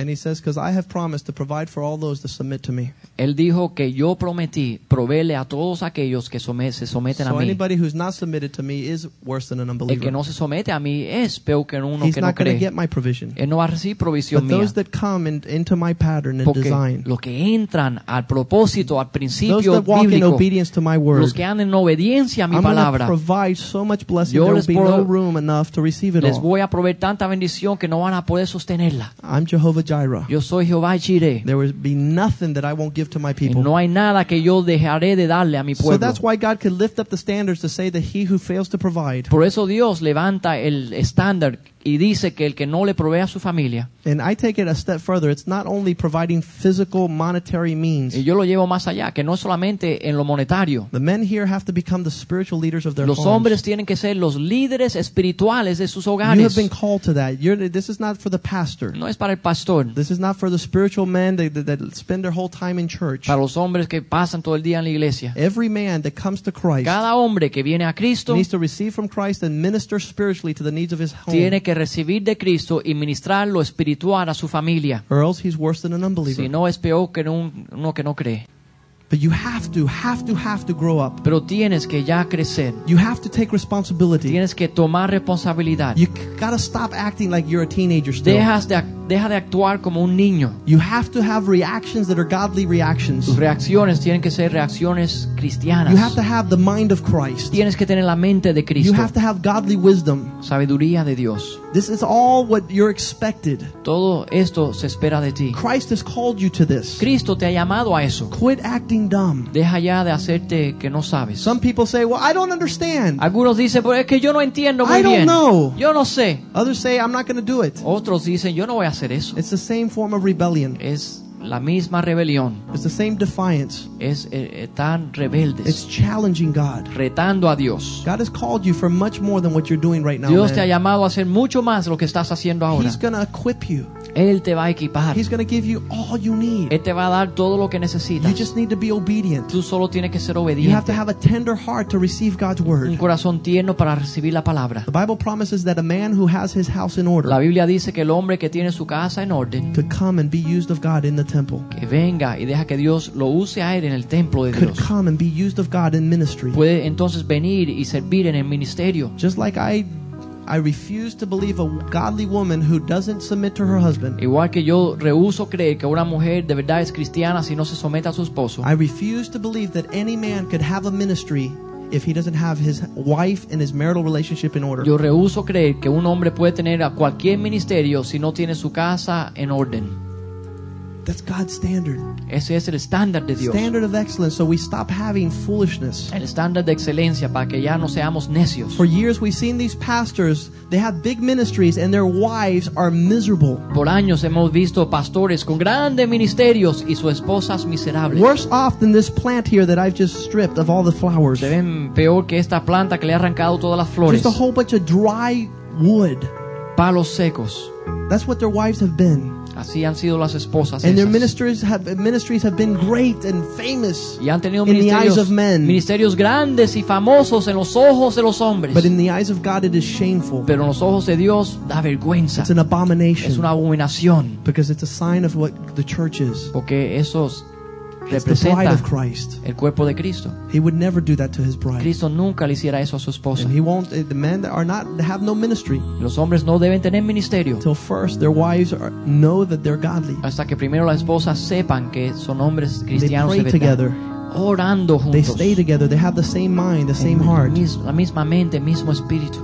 [SPEAKER 2] And he says, Because I have promised to provide for all those that submit to me.
[SPEAKER 3] Él dijo que yo prometí proveerle a todos aquellos que se someten a
[SPEAKER 2] So
[SPEAKER 3] mí.
[SPEAKER 2] anybody who's not submitted to me is worse than an
[SPEAKER 3] El que
[SPEAKER 2] unbeliever.
[SPEAKER 3] no se somete a mí es peor que uno
[SPEAKER 2] He's
[SPEAKER 3] que no
[SPEAKER 2] not going to
[SPEAKER 3] cree.
[SPEAKER 2] get my provision.
[SPEAKER 3] Él no va a recibir provisión
[SPEAKER 2] But
[SPEAKER 3] mía.
[SPEAKER 2] those that come in, into my pattern and
[SPEAKER 3] Porque
[SPEAKER 2] design,
[SPEAKER 3] los que entran al propósito, al
[SPEAKER 2] those
[SPEAKER 3] principio
[SPEAKER 2] that walk in
[SPEAKER 3] bíblico,
[SPEAKER 2] obedience to my word,
[SPEAKER 3] los que andan en obediencia a mi
[SPEAKER 2] I'm going to
[SPEAKER 3] palabra,
[SPEAKER 2] provide so much blessing
[SPEAKER 3] Yo
[SPEAKER 2] there will
[SPEAKER 3] les
[SPEAKER 2] be
[SPEAKER 3] puedo-
[SPEAKER 2] no room enough to receive it
[SPEAKER 3] les
[SPEAKER 2] all.
[SPEAKER 3] voy a proveer tanta bendición que no van a poder sostenerla.
[SPEAKER 2] I'm Jehovah Jireh.
[SPEAKER 3] Yo soy Jehová Jireh.
[SPEAKER 2] There will be nothing that I won't give to my
[SPEAKER 3] Y
[SPEAKER 2] people.
[SPEAKER 3] no hay nada que yo dejaré de darle a mi
[SPEAKER 2] So
[SPEAKER 3] pueblo.
[SPEAKER 2] that's why God could lift up the standards to say that he who fails to provide,
[SPEAKER 3] Por eso Dios levanta el estándar y dice que el que no le provee a su familia,
[SPEAKER 2] and I take it a step further, it's not only providing physical monetary means.
[SPEAKER 3] y yo lo llevo más allá, que no es solamente en lo monetario.
[SPEAKER 2] The men here have to become the spiritual leaders of their
[SPEAKER 3] Los
[SPEAKER 2] homes.
[SPEAKER 3] hombres tienen que ser los líderes espirituales de sus
[SPEAKER 2] You have
[SPEAKER 3] hogares.
[SPEAKER 2] been called to that. You're, this is not for the pastor.
[SPEAKER 3] No es para el pastor,
[SPEAKER 2] This is not for the spiritual men that, that, that spend their whole time in church.
[SPEAKER 3] para los hombres que pasan todo el día en la iglesia.
[SPEAKER 2] Every man that comes to Christ
[SPEAKER 3] Cada hombre que viene a Cristo
[SPEAKER 2] needs to receive from Christ and minister spiritually to the needs of his home.
[SPEAKER 3] tiene que recibir de Cristo y ministrar lo espiritual a su familia.
[SPEAKER 2] or else he's worse than an unbeliever.
[SPEAKER 3] Si no es peor que un- uno que no cree.
[SPEAKER 2] But you have to, have to, have to grow up.
[SPEAKER 3] Pero tienes que ya crecer.
[SPEAKER 2] You have to take responsibility.
[SPEAKER 3] Tienes que tomar responsabilidad.
[SPEAKER 2] You gotta stop acting like you're a teenager still.
[SPEAKER 3] Dejas de, ac- deja de actuar como un niño.
[SPEAKER 2] You have to have reactions that are godly reactions.
[SPEAKER 3] Tus reacciones tienen que ser reacciones cristianas.
[SPEAKER 2] You have to have the mind of Christ.
[SPEAKER 3] Tienes que tener la mente de
[SPEAKER 2] You
[SPEAKER 3] Cristo.
[SPEAKER 2] have to have godly wisdom.
[SPEAKER 3] Sabiduría de Dios.
[SPEAKER 2] This is all what you're expected.
[SPEAKER 3] Todo esto se espera de ti.
[SPEAKER 2] Christ has called you to this.
[SPEAKER 3] Cristo te ha llamado a eso.
[SPEAKER 2] Quit acting dumb.
[SPEAKER 3] Deja ya de hacerte que no sabes.
[SPEAKER 2] Some people say, Well, I don't understand.
[SPEAKER 3] Algunos dicen, pues es que yo no entiendo muy
[SPEAKER 2] I don't
[SPEAKER 3] bien.
[SPEAKER 2] know.
[SPEAKER 3] Yo no sé.
[SPEAKER 2] Others say, I'm not going to do it.
[SPEAKER 3] Otros dicen, yo no voy a hacer eso.
[SPEAKER 2] It's the same form of rebellion.
[SPEAKER 3] Es la misma rebelión.
[SPEAKER 2] It's the same defiance.
[SPEAKER 3] Es eh, eh, tan
[SPEAKER 2] It's
[SPEAKER 3] rebeldes.
[SPEAKER 2] challenging God.
[SPEAKER 3] Retando a Dios.
[SPEAKER 2] God has called you for much more than what you're doing right now.
[SPEAKER 3] Dios te ha
[SPEAKER 2] man.
[SPEAKER 3] llamado a hacer mucho más lo que estás haciendo ahora.
[SPEAKER 2] He's going to equip you.
[SPEAKER 3] Él te va a equipar.
[SPEAKER 2] He's going to give you all you need.
[SPEAKER 3] Él te va a dar todo lo que
[SPEAKER 2] You
[SPEAKER 3] necesitas.
[SPEAKER 2] just need to be obedient.
[SPEAKER 3] Tú solo tienes que ser
[SPEAKER 2] You have
[SPEAKER 3] obediente.
[SPEAKER 2] to have a tender heart to receive God's
[SPEAKER 3] Un
[SPEAKER 2] word.
[SPEAKER 3] corazón tierno para recibir la palabra.
[SPEAKER 2] The Bible promises that a man who has his house in
[SPEAKER 3] La
[SPEAKER 2] order
[SPEAKER 3] Biblia dice que el hombre que tiene su casa en orden,
[SPEAKER 2] could come and be used of God in the temple.
[SPEAKER 3] que venga y deja que Dios lo use a él en el templo de
[SPEAKER 2] Could
[SPEAKER 3] Dios,
[SPEAKER 2] come and be used of God in ministry.
[SPEAKER 3] puede entonces venir y servir en el ministerio.
[SPEAKER 2] Just like I I refuse to believe a godly woman who doesn't submit to her husband.
[SPEAKER 3] Igual que yo rehuso creer que una mujer de verdad es cristiana si no se somete a su esposo.
[SPEAKER 2] I refuse to believe that any man could have a ministry if he doesn't have his wife and his marital relationship in order.
[SPEAKER 3] Yo rehuso creer que un hombre puede tener a cualquier ministerio si no tiene su casa en orden.
[SPEAKER 2] That's God's standard.
[SPEAKER 3] Ese es el estándar de Dios.
[SPEAKER 2] Standard of excellence so we stop having foolishness.
[SPEAKER 3] El estándar de excelencia para que ya no seamos necios.
[SPEAKER 2] For years we've seen these pastors, they have big ministries and their wives are miserable.
[SPEAKER 3] Por años hemos visto pastores con grandes ministerios y sus esposas miserables.
[SPEAKER 2] Worse off than this plant here that I've just stripped of all the flowers.
[SPEAKER 3] Se ven peor que esta planta que le ha arrancado todas las flores.
[SPEAKER 2] Just a whole bunch of dry wood.
[SPEAKER 3] Palos secos.
[SPEAKER 2] That's what their wives have been.
[SPEAKER 3] Así han sido las esposas.
[SPEAKER 2] And their
[SPEAKER 3] esas.
[SPEAKER 2] ministries have ministries have been great and famous.
[SPEAKER 3] Y han tenido
[SPEAKER 2] in the eyes of men.
[SPEAKER 3] ministerios grandes y famosos en los ojos de los hombres.
[SPEAKER 2] But in the eyes of God it is shameful.
[SPEAKER 3] Pero en los ojos de Dios da vergüenza.
[SPEAKER 2] It's an
[SPEAKER 3] Es
[SPEAKER 2] abomination
[SPEAKER 3] una abominación.
[SPEAKER 2] because it's a sign of what the church is.
[SPEAKER 3] Porque esos
[SPEAKER 2] It's the bride
[SPEAKER 3] the bride
[SPEAKER 2] of Christ,
[SPEAKER 3] el cuerpo de Cristo.
[SPEAKER 2] He would never do that to his bride.
[SPEAKER 3] Cristo nunca le hiciera eso a su esposa.
[SPEAKER 2] He won't, eh, the men that are not, have no ministry.
[SPEAKER 3] Los hombres no deben tener ministerio.
[SPEAKER 2] Till first their wives know that they're godly.
[SPEAKER 3] Hasta que primero las esposas sepan que son hombres cristianos they
[SPEAKER 2] pray together.
[SPEAKER 3] Orando juntos.
[SPEAKER 2] They stay together. They have the same mind, the same heart.
[SPEAKER 3] La misma mente, mismo espíritu.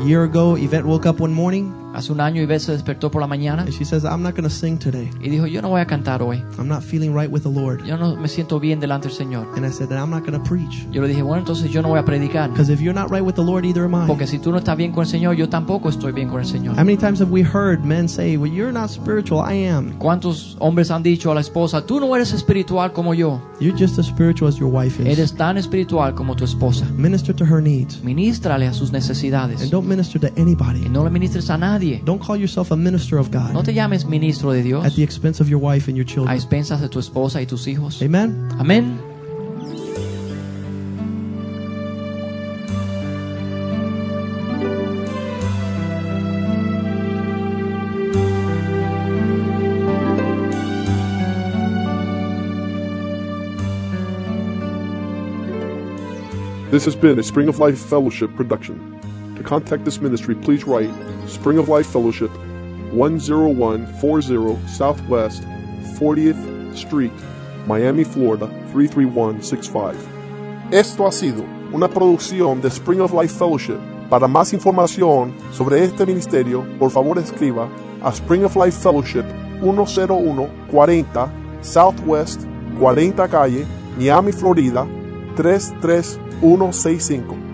[SPEAKER 2] A year ago, Yvette woke up one morning.
[SPEAKER 3] Hace un año Ivette se despertó por la mañana
[SPEAKER 2] and she says, I'm not going to sing today.
[SPEAKER 3] y dijo, yo no voy a cantar hoy.
[SPEAKER 2] I'm not feeling right with the Lord.
[SPEAKER 3] Yo no me siento bien delante del Señor.
[SPEAKER 2] And I said, I'm not going to preach.
[SPEAKER 3] Yo le dije, bueno, entonces yo no voy a predicar.
[SPEAKER 2] Because if you're not right with the Lord, either am I.
[SPEAKER 3] Porque si tú no estás bien con el Señor, yo tampoco estoy bien con el Señor.
[SPEAKER 2] How many times have we heard men say, well, you're not spiritual, I am.
[SPEAKER 3] ¿Cuántos hombres han dicho a la esposa, tú no eres espiritual como yo?
[SPEAKER 2] You're just as spiritual as your wife is.
[SPEAKER 3] Eres tan espiritual como tu esposa.
[SPEAKER 2] Minister to her needs.
[SPEAKER 3] Ministrale a sus necesidades.
[SPEAKER 2] And don't minister to
[SPEAKER 3] Y
[SPEAKER 2] anybody.
[SPEAKER 3] no le ministres a nadie.
[SPEAKER 2] Don't call yourself a minister of God.
[SPEAKER 3] No
[SPEAKER 2] God
[SPEAKER 3] te llames ministro de Dios.
[SPEAKER 2] at the expense of your wife and your children.
[SPEAKER 3] a
[SPEAKER 2] children.
[SPEAKER 3] expensas de tu esposa y tus hijos.
[SPEAKER 2] Amen?
[SPEAKER 3] Amén.
[SPEAKER 1] This has been a Spring of Life Fellowship production. Contact this ministry, please write Spring of Life Fellowship, 10140 Southwest 40th Street, Miami, Florida 33165. Esto ha sido una producción de Spring of Life Fellowship. Para más información sobre este ministerio, por favor escriba a Spring of Life Fellowship 10140 Southwest 40 Calle, Miami, Florida 33165.